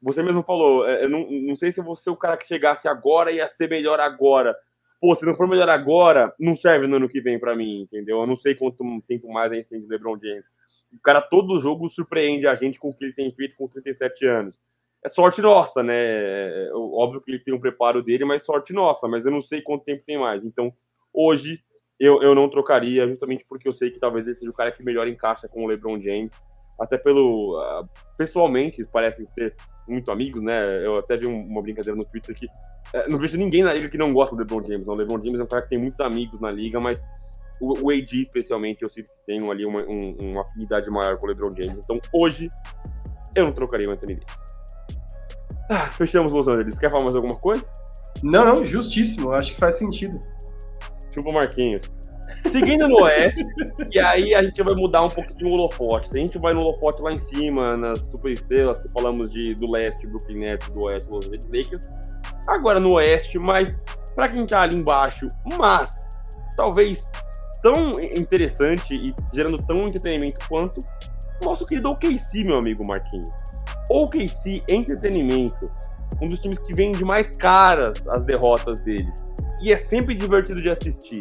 Você mesmo falou, é, eu não, não sei se você é o cara que chegasse agora ia ser melhor agora pô, se não for melhor agora, não serve no ano que vem para mim, entendeu? Eu não sei quanto tempo mais a gente tem de LeBron James. O cara, todo jogo, surpreende a gente com o que ele tem feito com 37 anos. É sorte nossa, né? É, óbvio que ele tem um preparo dele, mas sorte nossa. Mas eu não sei quanto tempo tem mais. Então, hoje, eu, eu não trocaria, justamente porque eu sei que talvez ele seja o cara que melhor encaixa com o LeBron James. Até pelo. Uh, pessoalmente, parecem ser muito amigos, né? Eu até vi uma brincadeira no Twitter que é, não vejo ninguém na liga que não gosta do LeBron James. Não. O LeBron James é um cara que tem muitos amigos na liga, mas o, o AD, especialmente, eu sinto que tem ali uma, um, uma afinidade maior com o LeBron James. Então, hoje, eu não trocaria o Anthony Davis. Ah, fechamos Los Angeles. Quer falar mais alguma coisa? Não, não, justíssimo. Acho que faz sentido. Chupa Marquinhos. Seguindo no Oeste, e aí a gente vai mudar um pouco de holofote. A gente vai no holofote lá em cima, nas superestrelas, que falamos de, do leste, Brooklyn Nets, do oeste, Los Angeles Lakers. Agora no Oeste, mas para quem tá ali embaixo, mas talvez tão interessante e gerando tão entretenimento quanto nosso querido OKC, meu amigo Marquinhos. OKC Entretenimento, um dos times que vende mais caras as derrotas deles. E é sempre divertido de assistir.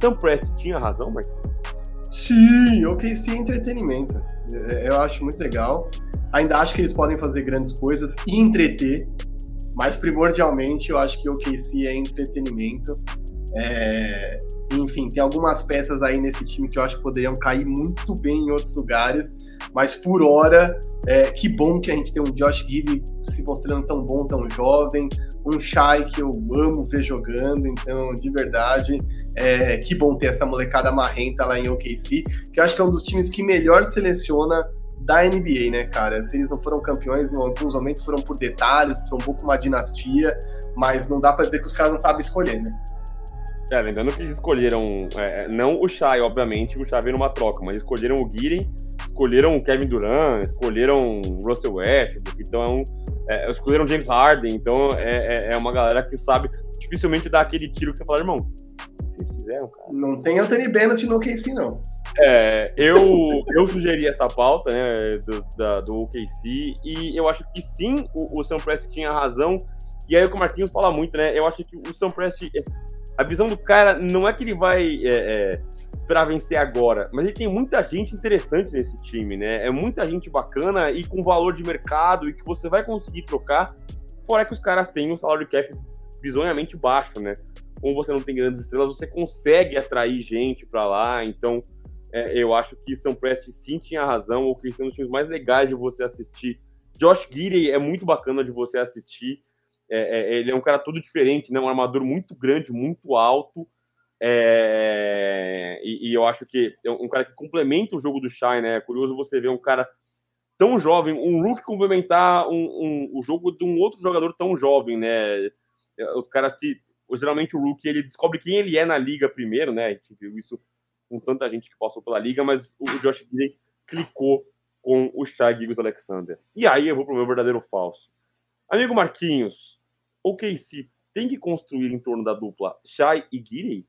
Sam Prest tinha razão, Marquinhos? Sim, OKC é entretenimento. É, eu acho muito legal. Ainda acho que eles podem fazer grandes coisas e entreter, mas primordialmente eu acho que OKC é entretenimento. É, enfim, tem algumas peças aí nesse time que eu acho que poderiam cair muito bem em outros lugares, mas por hora, é, que bom que a gente tem um Josh Giddy se mostrando tão bom, tão jovem, um Shai que eu amo ver jogando, então, de verdade, é, que bom ter essa molecada marrenta lá em OKC, que eu acho que é um dos times que melhor seleciona da NBA, né, cara? Se eles não foram campeões, em alguns momentos foram por detalhes, foi um pouco uma dinastia, mas não dá para dizer que os caras não sabem escolher, né? É, lembrando que eles escolheram, é, não o Shai, obviamente, o Shai veio numa troca, mas escolheram o Guirin, escolheram o Kevin Durant, escolheram o Russell Westbrook, então é, escolheram James Harden, então é, é, é, uma galera que sabe dificilmente dar aquele tiro que você fala, irmão, vocês fizeram, cara? Não tem Anthony Bennett no OKC, não. É, eu, eu sugeri essa pauta, né, do, da, do OKC, e eu acho que sim, o, o Sam Prest tinha razão, e aí o que o Marquinhos fala muito, né, eu acho que o Sam Prest a visão do cara não é que ele vai é, esperar vencer agora, mas ele tem muita gente interessante nesse time, né? É muita gente bacana e com valor de mercado e que você vai conseguir trocar, fora que os caras têm um salário cap bizonhamente baixo, né? Como você não tem grandes estrelas, você consegue atrair gente para lá, então é, eu acho que São Prest sim tinha razão, ou que são os times mais legais de você assistir. Josh Gidey é muito bacana de você assistir. É, é, ele é um cara todo diferente, né? Um armador muito grande, muito alto. É, e, e, eu acho que é um cara que complementa o jogo do Shai, né? É curioso você ver um cara tão jovem, um look complementar um, um, o jogo de um outro jogador tão jovem, né? Os caras que geralmente o rookie ele descobre quem ele é na liga primeiro, né? A gente viu isso com tanta gente que passou pela liga, mas o Josh Gidey clicou com o Shai Gilgis Alexander. E aí eu vou pro meu verdadeiro falso. Amigo Marquinhos, o KC tem que construir em torno da dupla Shai e Giri?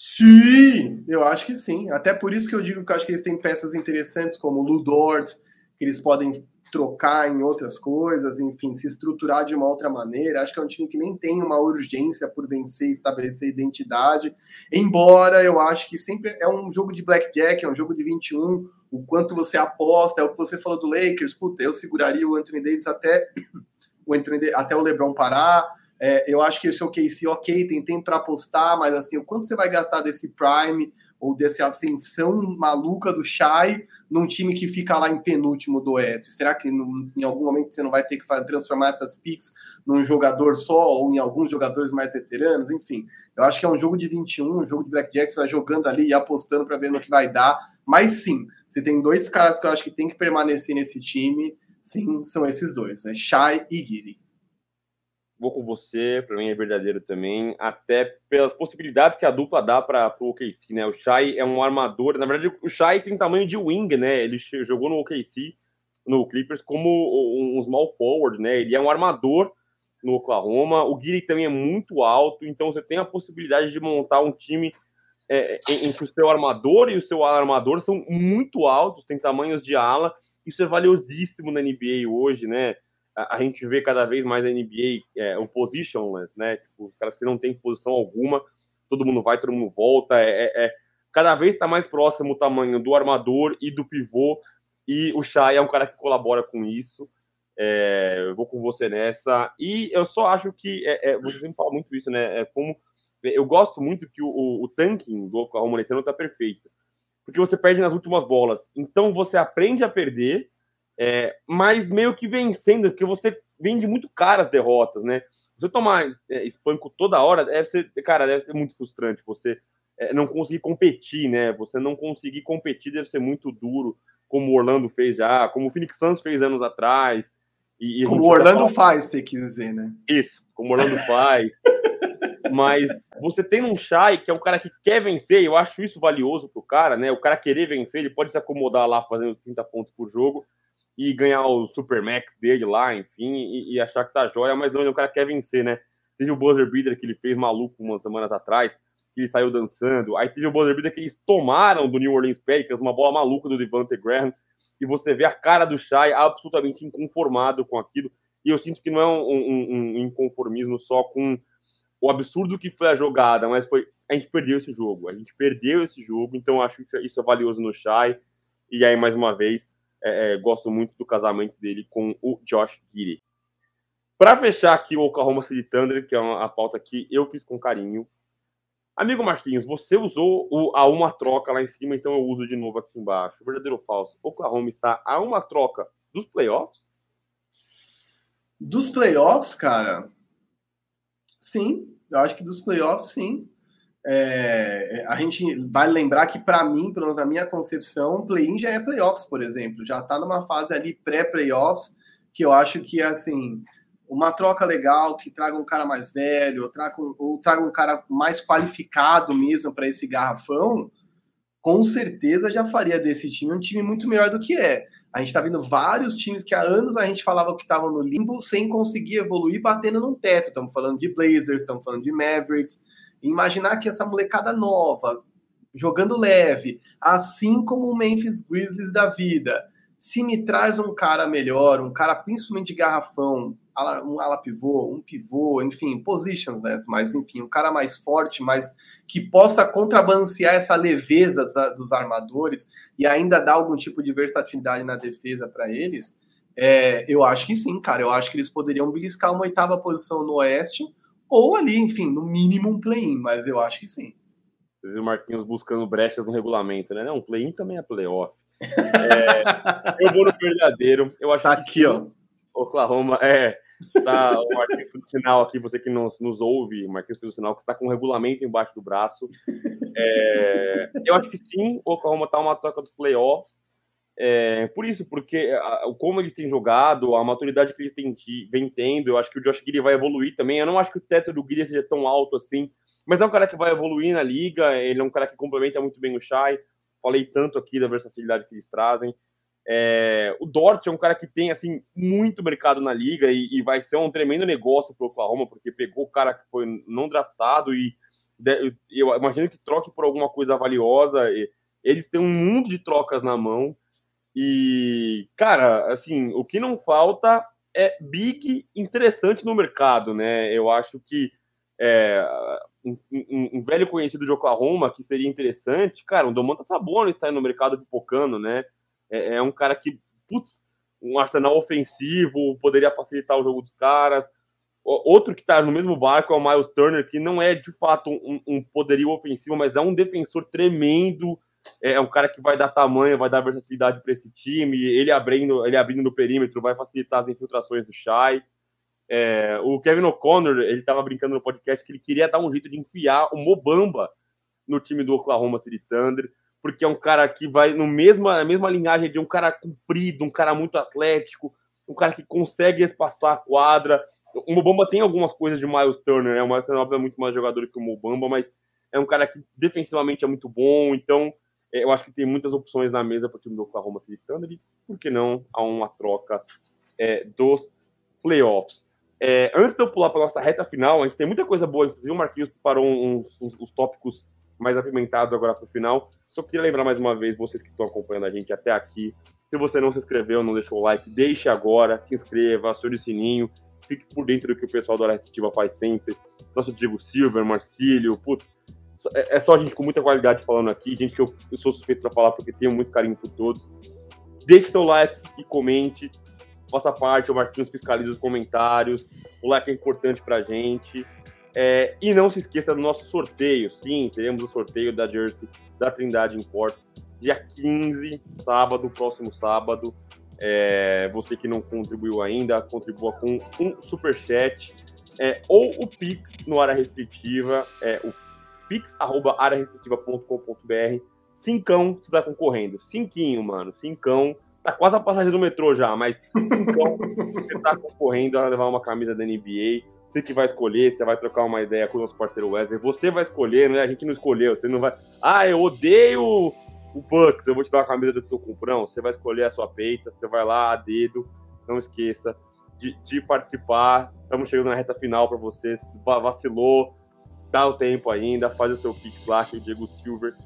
Sim, eu acho que sim. Até por isso que eu digo que eu acho que eles têm peças interessantes como o Ludort, que eles podem trocar em outras coisas, enfim, se estruturar de uma outra maneira. Acho que é um time que nem tem uma urgência por vencer, estabelecer identidade. Embora eu acho que sempre é um jogo de blackjack, é um jogo de 21. O quanto você aposta, é o que você falou do Lakers. Puta, eu seguraria o Anthony Davis até o Anthony, até o LeBron parar. É, eu acho que esse OKC, ok, tem tempo para apostar, mas assim, o quanto você vai gastar desse Prime ou dessa ascensão maluca do Shai num time que fica lá em penúltimo do Oeste? Será que em algum momento você não vai ter que transformar essas picks num jogador só ou em alguns jogadores mais veteranos? Enfim, eu acho que é um jogo de 21, um jogo de Blackjack, você vai jogando ali e apostando para ver no que vai dar. Mas sim, você tem dois caras que eu acho que tem que permanecer nesse time Sim, são esses dois, né? Shai e Giri. Vou com você, para mim é verdadeiro também, até pelas possibilidades que a dupla dá para o OKC, né? O Shai é um armador, na verdade o Shai tem tamanho de wing, né? Ele jogou no OKC, no Clippers, como um small forward, né? Ele é um armador no Oklahoma. O Giri também é muito alto, então você tem a possibilidade de montar um time é, em, em que o seu armador e o seu armador são muito altos, tem tamanhos de ala, isso é valiosíssimo na NBA hoje, né? A, gente vê cada vez mais a NBA é, o positionless, né? Tipo, os caras que não têm posição alguma, todo mundo vai, todo mundo volta. É, é, é cada vez está mais próximo o tamanho do armador e do pivô. E o Shai é um cara que colabora com isso. É, eu vou com você nessa. E eu só acho que é, é, você sempre fala muito isso, né? É como eu gosto muito que o, o, o tanking do Oklahoma nesse tá perfeito porque você perde nas últimas bolas. Então você aprende a perder, é, mas meio que vencendo, porque você vende muito caras as derrotas, né? Você tomar é, espanco toda hora, deve ser, cara, deve ser muito frustrante. Você é, não conseguir competir, né? Você não conseguir competir deve ser muito duro, como o Orlando fez já, como o Phoenix Suns fez anos atrás. E, e como o Orlando faz, você quis dizer, né? Isso, como o Orlando faz. Mas você tem um Shai, que é um cara que quer vencer, eu acho isso valioso pro cara, né? O cara querer vencer, ele pode se acomodar lá fazendo 30 pontos por jogo e ganhar o Super Max dele lá, enfim, e, e achar que tá jóia, mas não, o cara quer vencer, né? Teve o buzzer beater que ele fez maluco umas semanas atrás, que ele saiu dançando. Aí teve o buzzer beater que eles tomaram do New Orleans Pelicans, uma bola maluca do Devante Graham, e você vê a cara do Shai absolutamente inconformado com aquilo. E eu sinto que não é um, um, um inconformismo só com o absurdo que foi a jogada, mas foi a gente perdeu esse jogo, a gente perdeu esse jogo, então acho que isso é valioso no Shai. E aí mais uma vez é, é, gosto muito do casamento dele com o Josh Giddy. Para fechar aqui o Oklahoma City Thunder, que é uma, a pauta que eu fiz com carinho. Amigo Marquinhos, você usou o, a uma troca lá em cima, então eu uso de novo aqui embaixo. Verdadeiro ou falso? Oklahoma está a uma troca dos playoffs? Dos playoffs, cara? Sim, eu acho que dos playoffs, sim. É, a gente vai lembrar que, para mim, pelo menos na minha concepção, play-in já é playoffs, por exemplo. Já está numa fase ali pré-playoffs, que eu acho que, assim, uma troca legal que traga um cara mais velho, ou traga um, ou traga um cara mais qualificado mesmo para esse garrafão, com certeza já faria desse time um time muito melhor do que é. A gente está vendo vários times que há anos a gente falava que estavam no limbo sem conseguir evoluir, batendo num teto. Estamos falando de Blazers, estamos falando de Mavericks. Imaginar que essa molecada nova, jogando leve, assim como o Memphis Grizzlies da vida, se me traz um cara melhor, um cara principalmente de garrafão, um ala pivô, um pivô, enfim, positions, né? Mas enfim, um cara mais forte, mas que possa contrabalancear essa leveza dos, dos armadores e ainda dar algum tipo de versatilidade na defesa para eles. É, eu acho que sim, cara. Eu acho que eles poderiam beliscar uma oitava posição no Oeste, ou ali, enfim, no mínimo um play-in, mas eu acho que sim. Vocês viram o Marquinhos buscando brechas no regulamento, né? Não, play-in também é playoff. É, eu vou no verdadeiro. Eu acho tá que aqui, ó. Oklahoma, é. Tá, o Marquinhos do sinal aqui, você que nos, nos ouve, Marquinhos do sinal, que está com o regulamento embaixo do braço. É, eu acho que sim, o Oklahoma está uma troca dos playoffs. É, por isso, porque a, como eles têm jogado, a maturidade que eles têm, vem tendo, eu acho que o Josh Giddy vai evoluir também. Eu não acho que o teto do Giddy seja tão alto assim, mas é um cara que vai evoluir na liga, ele é um cara que complementa muito bem o Shai. Falei tanto aqui da versatilidade que eles trazem. É, o Dort é um cara que tem assim muito mercado na liga e, e vai ser um tremendo negócio para o Oklahoma, porque pegou o cara que foi não draftado e de, eu imagino que troque por alguma coisa valiosa. Eles têm um mundo de trocas na mão. E, cara, assim, o que não falta é big interessante no mercado, né? Eu acho que é, um, um, um, velho conhecido de Oklahoma que seria interessante, cara, o Domantas Sabonis está no mercado pipocando, né? É, é, um cara que, putz, um arsenal ofensivo, poderia facilitar o jogo dos caras. Outro que está no mesmo barco é o Miles Turner, que não é de fato um, um poderio ofensivo, mas é um defensor tremendo. É, é um cara que vai dar tamanho, vai dar versatilidade para esse time. Ele abrindo, ele abrindo no perímetro vai facilitar as infiltrações do Shai. É, o Kevin O'Connor, ele estava brincando no podcast que ele queria dar um jeito de enfiar o Mobamba no time do Oklahoma City Thunder porque é um cara que vai no mesma, na mesma linhagem de um cara comprido, um cara muito atlético, um cara que consegue espaçar a quadra. O Mobamba tem algumas coisas de Miles Turner, né? O Miles Turner é muito mais jogador que o Mobamba, mas é um cara que defensivamente é muito bom, então eu acho que tem muitas opções na mesa para o time do Oklahoma City Thunder e, por que não, há uma troca é, dos playoffs. É, antes de eu pular para nossa reta final, a gente tem muita coisa boa, inclusive o Marquinhos uns, uns, uns tópicos mais apimentados agora para o final. Só queria lembrar mais uma vez, vocês que estão acompanhando a gente até aqui, se você não se inscreveu, não deixou o like, deixe agora, se inscreva, acione o sininho, fique por dentro do que o pessoal da Hora Receptiva faz sempre. Nosso Diego Silver, Marcílio, putz, é, é só gente com muita qualidade falando aqui, gente que eu, eu sou suspeito para falar porque tenho muito carinho por todos. Deixe seu like e comente, faça parte, o Marquinhos fiscaliza os comentários, o like é importante pra gente. É, e não se esqueça do nosso sorteio. Sim, teremos o sorteio da Jersey da Trindade Imports, dia 15, sábado, próximo sábado. É, você que não contribuiu ainda, contribua com um superchat é, ou o Pix no área restritiva, é, o pix.arearestritiva.com.br. Cincão você tá concorrendo. Cinquinho, mano. Cincão. Tá quase a passagem do metrô já, mas cincão você tá concorrendo a levar uma camisa da NBA Você que vai escolher, você vai trocar uma ideia com o nosso parceiro Wesley. Você vai escolher, né? A gente não escolheu. Você não vai. Ah, eu odeio o Bucks, eu vou te dar uma camisa do teu comprão. Você vai escolher a sua peita, você vai lá a dedo. Não esqueça de, de participar. Estamos chegando na reta final para vocês. Vacilou, dá o tempo ainda, faz o seu pick lá, que o Diego Silver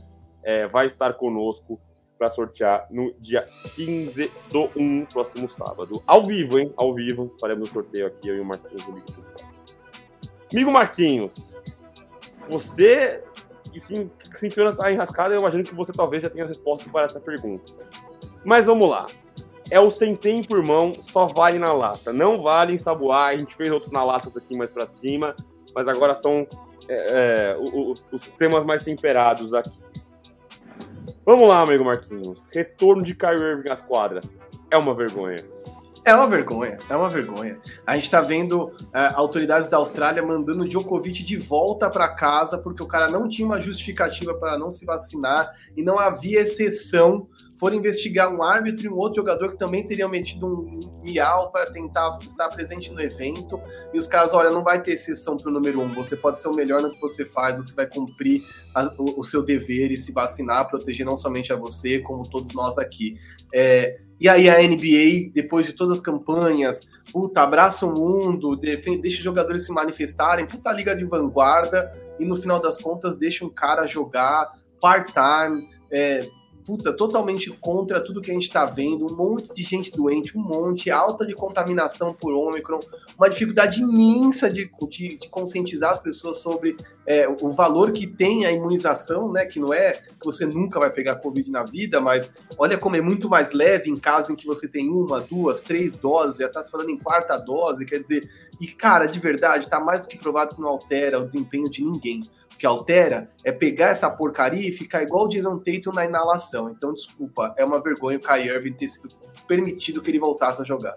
é, vai estar conosco para sortear no dia 15 do 1, próximo sábado. Ao vivo, hein? Ao vivo, faremos o sorteio aqui, eu e o Marquinhos Amigo Marquinhos, você se sentiu nessa enrascada, eu imagino que você talvez já tenha resposta para essa pergunta. Mas vamos lá. É o centém por mão, só vale na lata. Não vale em saboar, a gente fez outros na lata aqui mais para cima, mas agora são é, é, os, os temas mais temperados aqui. Vamos lá, amigo Marquinhos. Retorno de Kyrie Irving às quadras. É uma vergonha. É uma vergonha, é uma vergonha. A gente tá vendo uh, autoridades da Austrália mandando Djokovic de volta para casa porque o cara não tinha uma justificativa para não se vacinar e não havia exceção. Foram investigar um árbitro e um outro jogador que também teriam metido um miau para tentar estar presente no evento. E os caras, olha, não vai ter exceção para o número um. Você pode ser o melhor no que você faz, você vai cumprir a, o, o, seu dever e se vacinar, proteger não somente a você, como todos nós aqui. É, e aí a NBA, depois de todas as campanhas, puta, abraça o mundo, defende, deixa os jogadores se manifestarem, puta liga de vanguarda, e no final das contas deixa um cara jogar part-time, é, puta, totalmente contra tudo que a gente está vendo, um monte de gente doente, um monte, alta de contaminação por Ômicron, uma dificuldade imensa de, de, de conscientizar as pessoas sobre é, o valor que tem a imunização, né? Que não é que você nunca vai pegar Covid na vida, mas olha como é muito mais leve em caso em que você tem uma, duas, três doses, já está se falando em quarta dose, quer dizer, e cara, de verdade, está mais do que provado que não altera o desempenho de ninguém que altera é pegar essa porcaria e ficar igual o Jason Tatum na inalação. Então, desculpa, é uma vergonha o Kai Irving ter sido permitido que ele voltasse a jogar.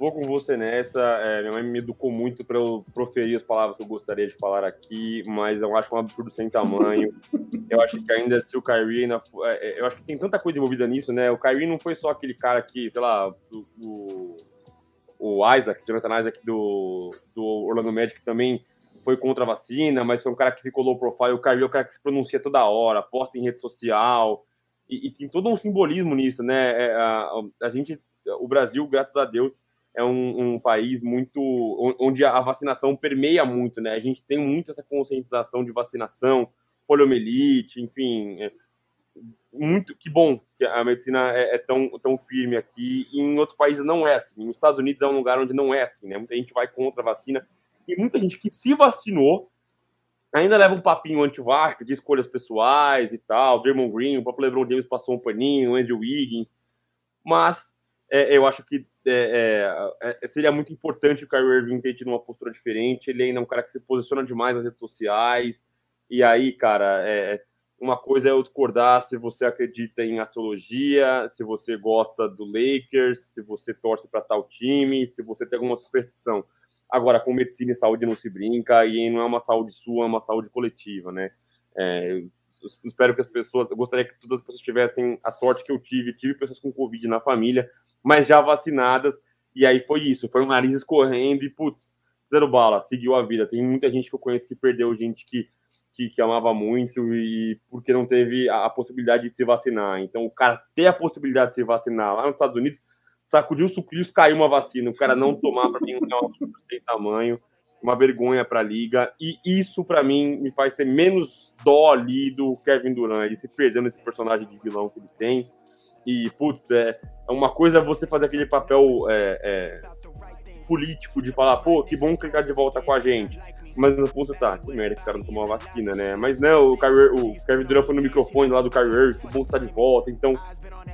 Vou com você nessa. É, minha mãe me educou muito para eu proferir as palavras que eu gostaria de falar aqui, mas eu acho um absurdo sem tamanho. eu acho que ainda se o Kyrie. Ainda, é, eu acho que tem tanta coisa envolvida nisso, né? O Kyrie não foi só aquele cara que, sei lá, o, o, o Isaac, Jonathan Isaac do, do Orlando Magic também foi contra a vacina, mas foi um cara que ficou low profile. O Kyrie é o cara que se pronuncia toda hora, posta em rede social. E, e tem todo um simbolismo nisso, né? É, a, a, gente, o Brasil, graças a Deus, é um, um, país muito onde a vacinação permeia muito, né? A gente tem muito essa conscientização de vacinação, poliomielite, enfim, é muito que bom que a medicina é, é, tão, tão firme aqui. E em outros países não é assim. Nos Estados Unidos é um lugar onde não é assim, né? Muita gente vai contra a vacina e muita gente que se vacinou ainda leva um papinho anti-vax de escolhas pessoais e tal. Draymond Green, o próprio LeBron James passou um paninho, Andrew Wiggins. Mas é, eu acho que é, é, é, seria muito importante o Kyrie Irving ter tido uma postura diferente. Ele ainda é um cara que se posiciona demais nas redes sociais. E aí, cara, é, uma coisa é eu discordar se você acredita em astrologia, se você gosta do Lakers, se você torce para tal time, se você tem alguma superstição. Agora, com medicina e saúde não se brinca, e não é uma saúde sua, é uma saúde coletiva, né? É, espero que as pessoas, eu gostaria que todas as pessoas tivessem a sorte que eu tive, tive pessoas com Covid na família, mas já vacinadas, e aí foi isso, foi um nariz escorrendo e, putz, zero bala, seguiu a vida. Tem muita gente que eu conheço que perdeu gente que, que, que amava muito e porque não teve a, a, possibilidade de se vacinar. Então, o cara ter a possibilidade de se vacinar lá nos Estados Unidos sacudiu o sucrilhos, caiu uma vacina. O cara não tomar, para mim, não é um tamanho, uma vergonha para a liga. E isso, para mim, me faz ter menos dó ali do Kevin Durant, ele se perdendo esse personagem de vilão que ele tem. E, putz, é, é uma coisa você fazer aquele papel é, é, político de falar, pô, que bom que ele tá de volta com a gente. Mas no ponto tá, que merda que o cara não tomou a vacina, né? Mas não, o, Kyrie, o Kevin Durant foi no microfone lá do Kyrie Irving, bom que tá de volta. Então,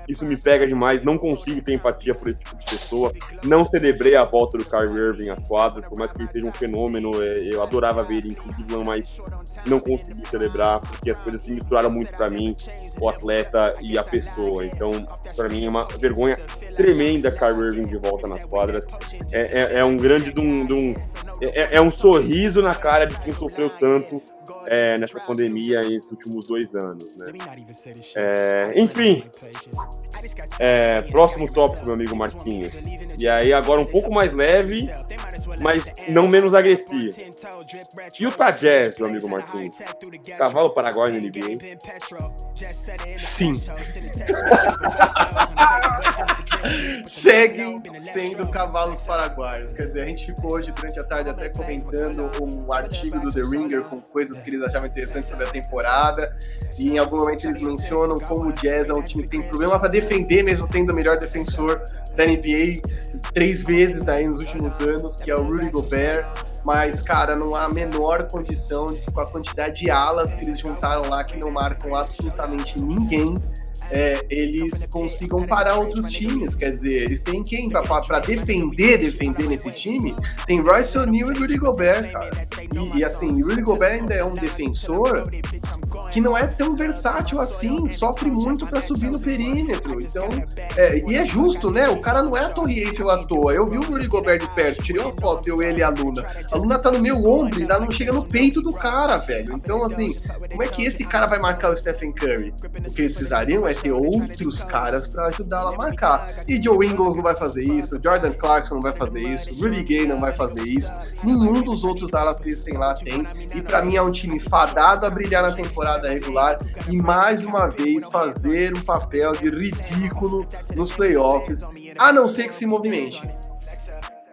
isso me pega demais. Não consigo ter empatia por esse tipo de pessoa. Não celebrei a volta do Kyrie Irving às quadras, por mais que ele seja um fenômeno. É, eu adorava ver ele em Cleveland, mas não consegui celebrar, porque as coisas se misturaram muito para mim, o atleta e a pessoa. Então, para mim, é uma vergonha tremenda Kyrie Irving de volta nas quadras. É, é, é um grande. Dum, dum, é, é um sorriso na cara de quem sofreu tanto é, nessa pandemia nesses últimos dois anos. Né? É, enfim, é, próximo tópico, meu amigo Marquinhos. E aí, agora um pouco mais leve, mas não menos agressivo. E o Jazz, meu amigo Martins? Cavalo Paraguai no NBA? Sim. Seguem sendo cavalos paraguaios. Quer dizer, a gente ficou hoje durante a tarde até comentando um artigo do The Ringer com coisas que eles achavam interessantes sobre a temporada. E em algum momento eles mencionam como o Jazz é um time que tem problema para defender, mesmo tendo o melhor defensor da NBA três vezes aí nos últimos anos, que é o Rudy Gobert. Mas, cara, não há a menor condição de, com a quantidade de alas que eles juntaram lá, que não marcam absolutamente ninguém é, eles consigam parar outros times. Quer dizer, eles têm quem para defender, defender nesse time? Tem Royce O'Neal e Rudy Gobert, cara. E, e assim, Rudy Gobert ainda é um defensor que não é tão versátil assim, sofre muito para subir no perímetro. Então, é, e é justo, né? O cara não é a Torre Eiffel à toa. Eu vi o Rudy Gobert de perto, tirei uma foto, eu, ele e a Luna. A Luna tá no meu ombro e não chega no peito do cara, velho. Então, assim, como é que esse cara vai marcar o Stephen Curry? O que eles precisariam é ter outros caras para ajudá-la a marcar. E Joe Ingles não vai fazer isso, Jordan Clarkson não vai fazer isso, Rudy Gay não vai fazer isso, nenhum dos outros alas que eles têm lá tem. E para mim é um time fadado a brilhar na temporada regular e mais uma vez fazer um papel de ridículo nos playoffs, a não ser que se movimente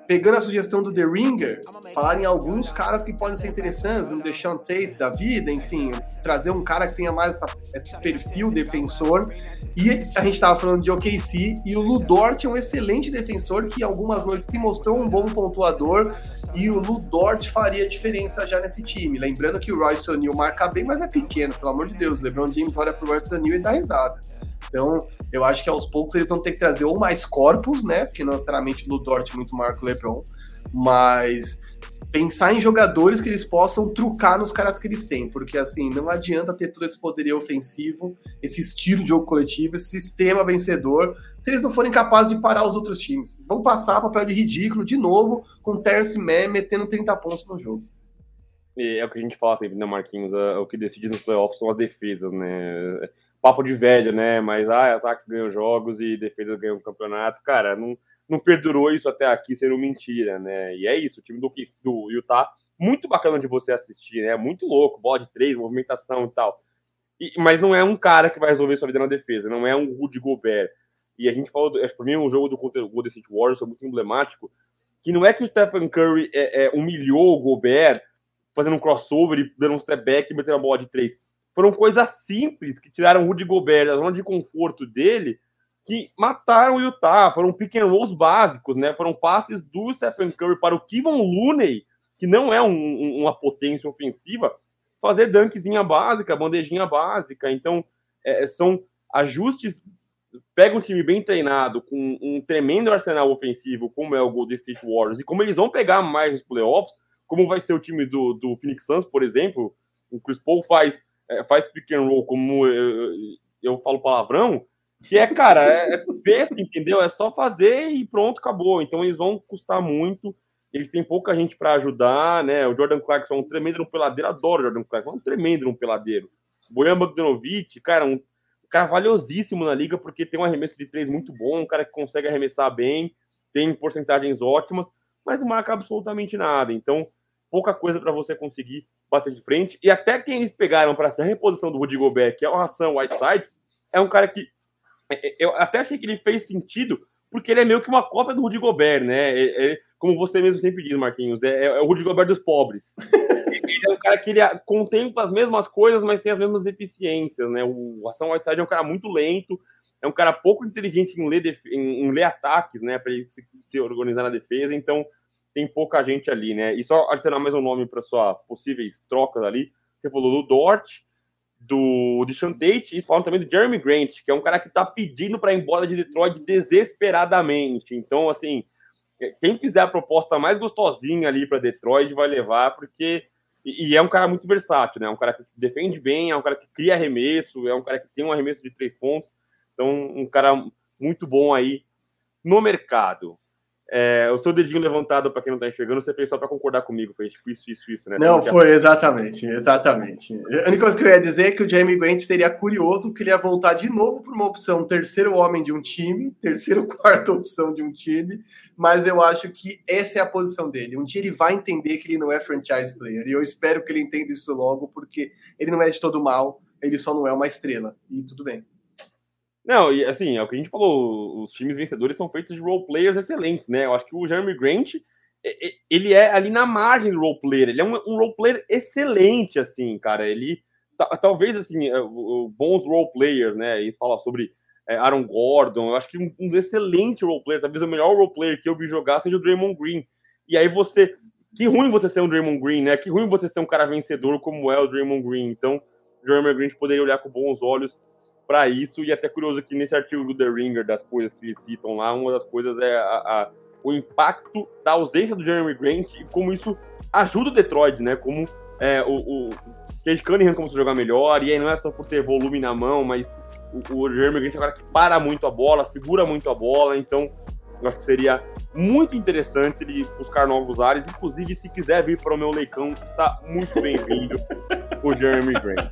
pegando a sugestão do The Ringer, falar em alguns caras que podem ser interessantes, um Deshaun Tate da vida, enfim, trazer um cara que tenha mais essa, esse perfil defensor. E a gente estava falando de OKC, e o Ludort é um excelente defensor que algumas noites se mostrou um bom pontuador, e o Ludort faria diferença já nesse time. Lembrando que o Royce O'Neal marca bem, mas é pequeno, pelo amor de Deus. O LeBron James olha pro Royce O'Neal e dá risada. Então, eu acho que aos poucos eles vão ter que trazer ou mais corpos, né? Porque não necessariamente do Dort é muito Marco LeBron, mas pensar em jogadores que eles possam trucar nos caras que eles têm, porque assim, não adianta ter todo esse poderio ofensivo, esse estilo de jogo coletivo, esse sistema vencedor, se eles não forem capazes de parar os outros times. Vão passar papel de ridículo de novo com o Terence Mann metendo 30 pontos no jogo. É o que a gente fala sempre, né, Marquinhos? É, o que decide nos playoffs são as defesas, né? Papo de velho, né? Mas ah, ataques ganham jogos e defesas ganham campeonato. Cara, não, não perdurou isso até aqui sendo mentira, né? E é isso, o time do, do Utah, muito bacana de você assistir, né? Muito louco, bola de três, movimentação e tal. E, mas não é um cara que vai resolver sua vida na defesa, não é um Rudy Gobert. E a gente falou, do, para mim, um jogo do Golden State Warriors muito emblemático, que não é que o Stephen Curry é, é, humilhou o Gobert fazendo um crossover e dando um step back e metendo a bola de três foram coisas simples que tiraram o Rudy Gobert da zona de conforto dele, que mataram o Utah. Foram pick and rolls básicos, né? Foram passes do Stephen Curry para o Kevin Looney, que não é um, uma potência ofensiva, fazer dunkzinha básica, bandejinha básica. Então, é, são ajustes. Pega um time bem treinado, com um tremendo arsenal ofensivo, como é o Golden State Warriors, e como eles vão pegar mais nos playoffs, como vai ser o time do, do Phoenix Suns, por exemplo. O Chris Paul faz é, faz pick and roll como eu, eu falo palavrão, que é, cara, é, é besta, entendeu? É só fazer e pronto, acabou. Então eles vão custar muito, eles têm pouca gente para ajudar, né? O Jordan Clarkson é um tremendo um peladeiro, adoro o Jordan Clarkson, é um tremendo um peladeiro. Bojan Bogdanovic, cara, um, cara valiosíssimo na liga, porque tem um arremesso de três muito bom, um cara que consegue arremessar bem, tem porcentagens ótimas, mas não marca absolutamente nada. Então, pouca coisa para você conseguir bater de frente. E até quem eles pegaram para essa reposição do Rudy Gobert, que é o Hassan Whiteside, é um cara que é, é, eu até achei que ele fez sentido, porque ele é meio que uma cópia do Rudy Gobert, né? É, é, como você mesmo sempre diz, Marquinhos, é, é o Rudy Gobert dos pobres. ele é um cara que ele contempla as mesmas coisas, mas tem as mesmas deficiências, né? O Hassan Whiteside é um cara muito lento, é um cara pouco inteligente em ler, em, em ler ataques, né? Para ele se, se organizar na defesa, então tem pouca gente ali, né? E só adicionar mais um nome para sua possíveis trocas ali. Você falou do Dort, do Deshaun Tate e falam também do Jeremy Grant, que é um cara que tá pedindo para ir embora de Detroit desesperadamente. Então, assim, quem fizer a proposta mais gostosinha ali para Detroit vai levar, porque. E, é um cara muito versátil, né? É um cara que defende bem, é um cara que cria arremesso, é um cara que tem um arremesso de três pontos. Então, um cara muito bom aí no mercado. É, o seu dedinho levantado, para quem não tá enxergando, você fez só para concordar comigo. Fez tipo isso, isso, isso, né? Não, foi exatamente, exatamente. A única coisa que eu ia dizer é que o Jamie Grant seria curioso porque ele ia voltar de novo para uma opção terceiro homem de um time, terceiro, quarta opção de um time, mas eu acho que essa é a posição dele. Um dia ele vai entender que ele não é franchise player, e eu espero que ele entenda isso logo, porque ele não é de todo mal, ele só não é uma estrela, e tudo bem. Não, e assim, é o que a gente falou, os times vencedores são feitos de role players excelentes, né? Eu acho que o Jeremy Grant, ele é ali na margem do role player, ele é um, um role player excelente, assim, cara. Ele, talvez, assim, é, bons role players, né? Eles falam sobre é, Aaron Gordon, eu acho que um, excelente role player, talvez o melhor role player que eu vi jogar seja o Draymond Green. E aí você, que ruim você ser um Draymond Green, né? Que ruim você ser um cara vencedor como é o Draymond Green. Então, o Jeremy Grant poderia olhar com bons olhos para isso. E até curioso que nesse artigo do The Ringer, das coisas que eles citam lá, uma das coisas é a, a, o impacto da ausência do Jeremy Grant e como isso ajuda o Detroit, né? Como é, o, o Cade Cunningham começou a jogar melhor, e aí não é só por ter volume na mão, mas o, o Jeremy Grant é um cara que para muito a bola, segura muito a bola, então eu acho que seria muito interessante ele buscar novos ares, inclusive se quiser vir para o meu leicão, está muito bem-vindo o Jeremy Grant.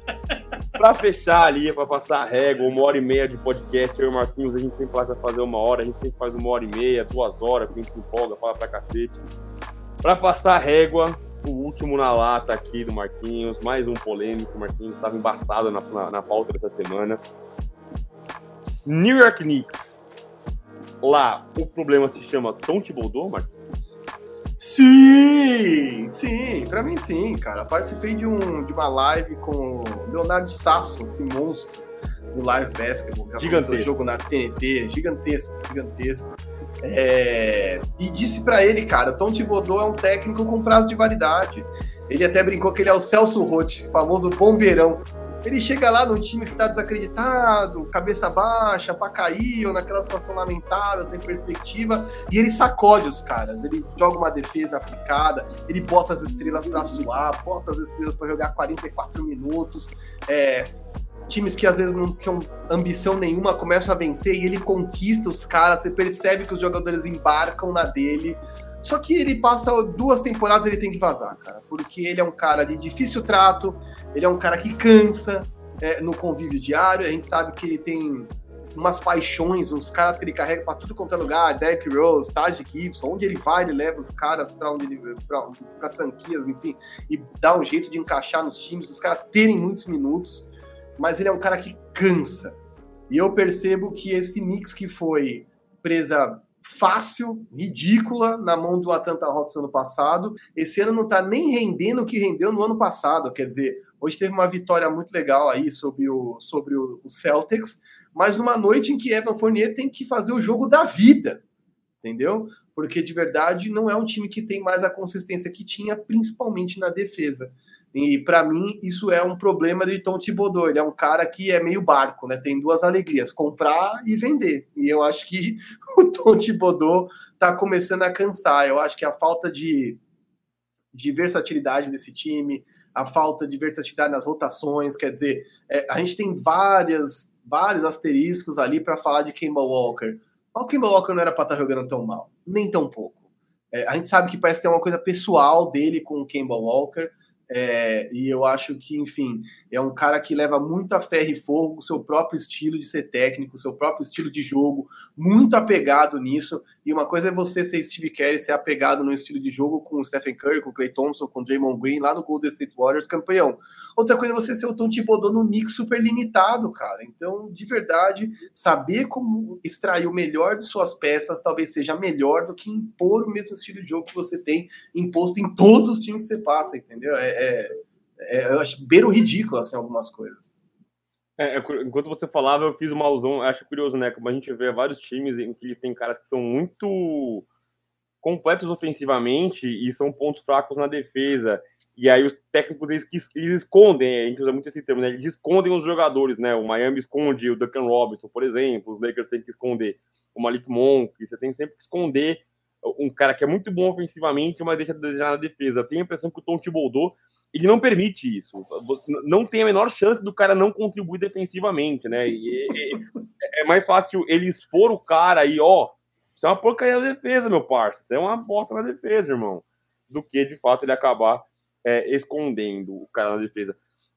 Pra fechar ali, pra passar a régua, uma hora e meia de podcast, eu e o Marquinhos, a gente sempre vai fazer uma hora, a gente sempre faz uma hora e meia, duas horas, porque a gente se empolga, fala pra cacete. Pra passar a régua, o último na lata aqui do Marquinhos, mais um polêmico, o Marquinhos estava embaçado na, na, na pauta dessa semana. New York Knicks. Lá, o problema se chama Tom Thibodeau, Marquinhos? Sim, sim, pra mim sim, cara. Participei de, um, de uma live com Leonardo Sasso, esse monstro do Live Basketball, gigantesco. jogo na TNT, gigantesco, gigantesco. É... E disse para ele, cara, Tom Thibodeau é um técnico com prazo de validade. Ele até brincou que ele é o Celso Roth, famoso bombeirão. Ele chega lá num time que tá desacreditado, cabeça baixa, pra cair, ou naquela situação lamentável, sem perspectiva, e ele sacode os caras. Ele joga uma defesa aplicada, ele bota as estrelas para suar, bota as estrelas para jogar 44 minutos. É, times que às vezes não tinham ambição nenhuma começam a vencer e ele conquista os caras. Você percebe que os jogadores embarcam na dele. Só que ele passa duas temporadas ele tem que vazar, cara, porque ele é um cara de difícil trato, ele é um cara que cansa é, no convívio diário. A gente sabe que ele tem umas paixões, uns caras que ele carrega para tudo quanto é lugar, Derrick Rose, Taj Gibson, onde ele vai, ele leva os caras para onde ele para as franquias, enfim, e dá um jeito de encaixar nos times, os caras terem muitos minutos, mas ele é um cara que cansa. E eu percebo que esse mix que foi presa fácil, ridícula na mão do Atlanta Hawks ano passado. Esse ano não está nem rendendo o que rendeu no ano passado. Quer dizer, hoje teve uma vitória muito legal aí sobre o, sobre o, Celtics, mas numa noite em que Evan Fournier tem que fazer o jogo da vida, entendeu? Porque de verdade não é um time que tem mais a consistência que tinha, principalmente na defesa. E para mim isso é um problema de Tom Thibodeau. Ele é um cara que é meio barco, né? Tem duas alegrias: comprar e vender. E eu acho que o Tom Thibodeau está começando a cansar. Eu acho que a falta de, de versatilidade desse time, a falta de versatilidade nas rotações, quer dizer, é, a gente tem várias vários asteriscos ali para falar de Kemba Walker. o Kemba Walker não era para estar tá jogando tão mal, nem tão pouco. É, a gente sabe que parece ter uma coisa pessoal dele com o Kemba Walker. É, e eu acho que, enfim, é um cara que leva muito a ferro e fogo o seu próprio estilo de ser técnico, o seu próprio estilo de jogo, muito apegado nisso. E uma coisa é você ser Steve Kerr, ser apegado no estilo de jogo com o Stephen Curry, com o Clay Thompson, com o Draymond Green, lá no Golden State Warriors, campeão. Outra coisa é você ser o Tom Thibodeau no mix super limitado, cara. Então, de verdade, saber como extrair o melhor de suas peças talvez seja melhor do que impor o mesmo estilo de jogo que você tem imposto em todos os times que você passa, entendeu? É, é, é, eu acho beiro ridículo, assim, algumas coisas. É, é enquanto você falava, eu fiz uma alusão, acho curioso, né? Como a gente vê vários times em que tem caras que são muito completos ofensivamente e são pontos fracos na defesa. E aí os técnicos eles, eles escondem, a gente usa muito esse termo, né? Eles escondem os jogadores, né? O Miami esconde o Duncan Robinson, por exemplo, os Lakers têm que esconder o Malik Monk, você tem sempre que esconder um cara que é muito bom ofensivamente, mas deixa de desejar na defesa. Tenho a impressão que o Tom Thibodeau ele não permite isso. Não tem a menor chance do cara não contribuir defensivamente, né? E é, mais fácil ele expor o cara aí, ó, Isso é uma porcaria na defesa, meu parceiro. Isso é uma bosta na defesa, irmão. Do que, de fato, ele acabar é, escondendo o cara na defesa.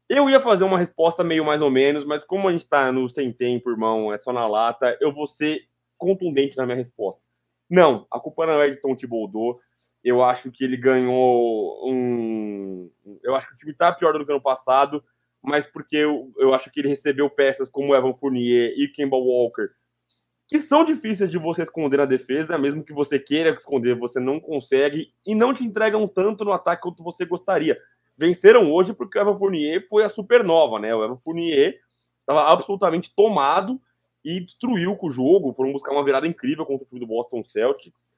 Eu ia fazer uma resposta meio mais ou menos, mas como a gente tá no sem tempo, irmão, é só na lata, eu vou ser contundente na minha resposta. Não, a culpa não é de Tom Thibodeau. Eu acho que ele ganhou um. Eu acho que o time tá pior do que ano passado, mas porque eu, eu acho que ele recebeu peças como Evan Fournier e Kemba Walker, que são difíceis de você esconder na defesa, mesmo que você queira esconder, você não consegue, e não te entregam tanto no ataque quanto você gostaria. Venceram hoje porque o Evan Fournier foi a supernova, né? O Evan Fournier estava absolutamente tomado e destruiu com o jogo. Foram buscar uma virada incrível contra o time do Boston Celtics.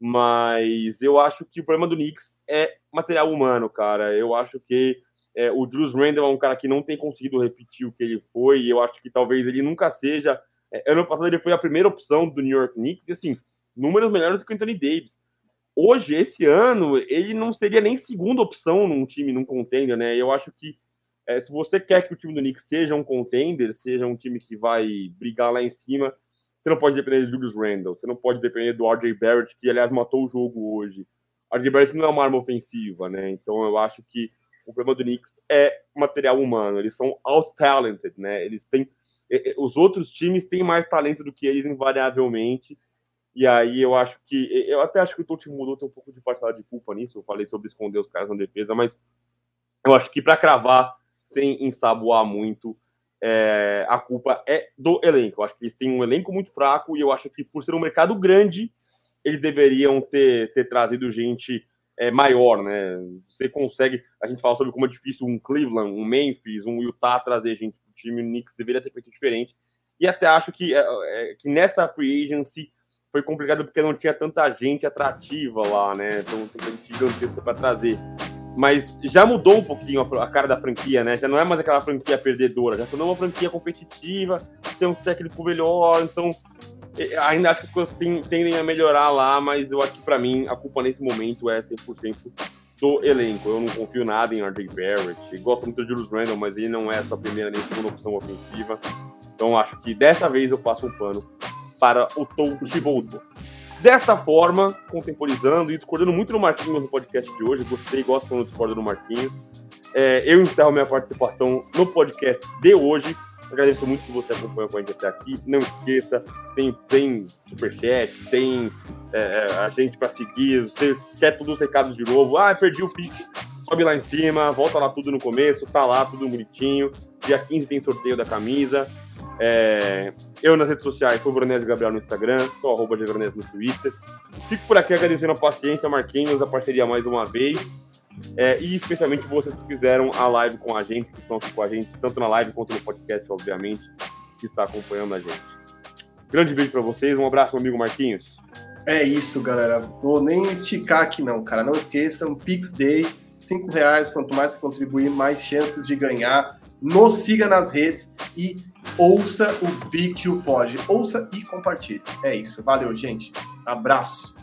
Mas eu acho que o problema do Knicks é material humano, cara. Eu acho que é, o Julius Randle é um cara que não tem conseguido repetir o que ele foi. E eu acho que talvez ele nunca seja. É, ano passado ele foi a primeira opção do New York Knicks. E assim, números melhores do que o Anthony Davis. Hoje, esse ano, ele não seria nem segunda opção num time, num contender, né? Eu acho que é, se você quer que o time do Knicks seja um contender, seja um time que vai brigar lá em cima, você não pode depender de Julius Randle, você não pode depender do RJ Barrett, que aliás matou o jogo hoje. RJ Barrett não é uma arma ofensiva, né? Então eu acho que o problema do Knicks é material humano. Eles são out-talented, né? Eles têm. Os outros times têm mais talento do que eles, invariavelmente. E aí eu acho que. Eu até acho que o Totti mudou, tem um pouco de parcela de culpa nisso. Eu falei sobre esconder os caras na defesa, mas eu acho que para cravar, sem ensaboar muito, é, a culpa é do elenco. Eu acho que eles têm um elenco muito fraco e eu acho que, por ser um mercado grande, eles deveriam ter, ter trazido gente é, maior, né? Você consegue. A gente fala sobre como é difícil um Cleveland, um Memphis, um Utah trazer gente para o time. O Knicks deveria ter feito diferente. E até acho que, é, é, que nessa free agency foi complicado porque não tinha tanta gente atrativa lá, né? Então tem gente gigantesca para trazer mas já mudou um pouquinho a, cara da franquia, né? Já não é mais aquela franquia perdedora, já tornou uma franquia competitiva, tem um técnico melhor, então ainda acho que as coisas tendem a melhorar lá, mas eu acho que para mim a culpa nesse momento é 100% do elenco. Eu não confio nada em RJ Barrett, gosto muito de Julius Randle, mas ele não é a sua primeira nem segunda opção ofensiva. Então acho que dessa vez eu passo um pano para o Tom Thibodeau. Dessa forma, contemporizando e discordando muito no Marquinhos no podcast de hoje, gostei, gosto quando discordo do Marquinhos. É, eu encerro minha participação no podcast de hoje. Agradeço muito que você acompanhou com a gente até aqui. Não esqueça, tem, tem superchat, tem é, é a gente para seguir. Você quer todos os recados de novo? Ah, perdi o pique. Sobe lá em cima, volta lá tudo no começo, tá lá tudo bonitinho. Dia 15 tem sorteio da camisa. É, eu nas redes sociais, sou Veronese Gabriel no Instagram, sou arroba Veronese no Twitter. Fico por aqui agradecendo a paciência, Marquinhos, a parceria mais uma vez. É, e especialmente vocês que fizeram a live com a gente, que estão aqui com a gente, tanto na live quanto no podcast, obviamente, que está acompanhando a gente. Grande beijo para vocês, um abraço, meu amigo Marquinhos. É isso, galera. Vou nem esticar aqui, não, cara. Não esqueçam, Pix Day, cinco reais. Quanto mais você contribuir, mais chances de ganhar. Nos siga nas redes e ouça o BQ Pod. Ouça e compartilhe. É isso. Valeu, gente. Abraço.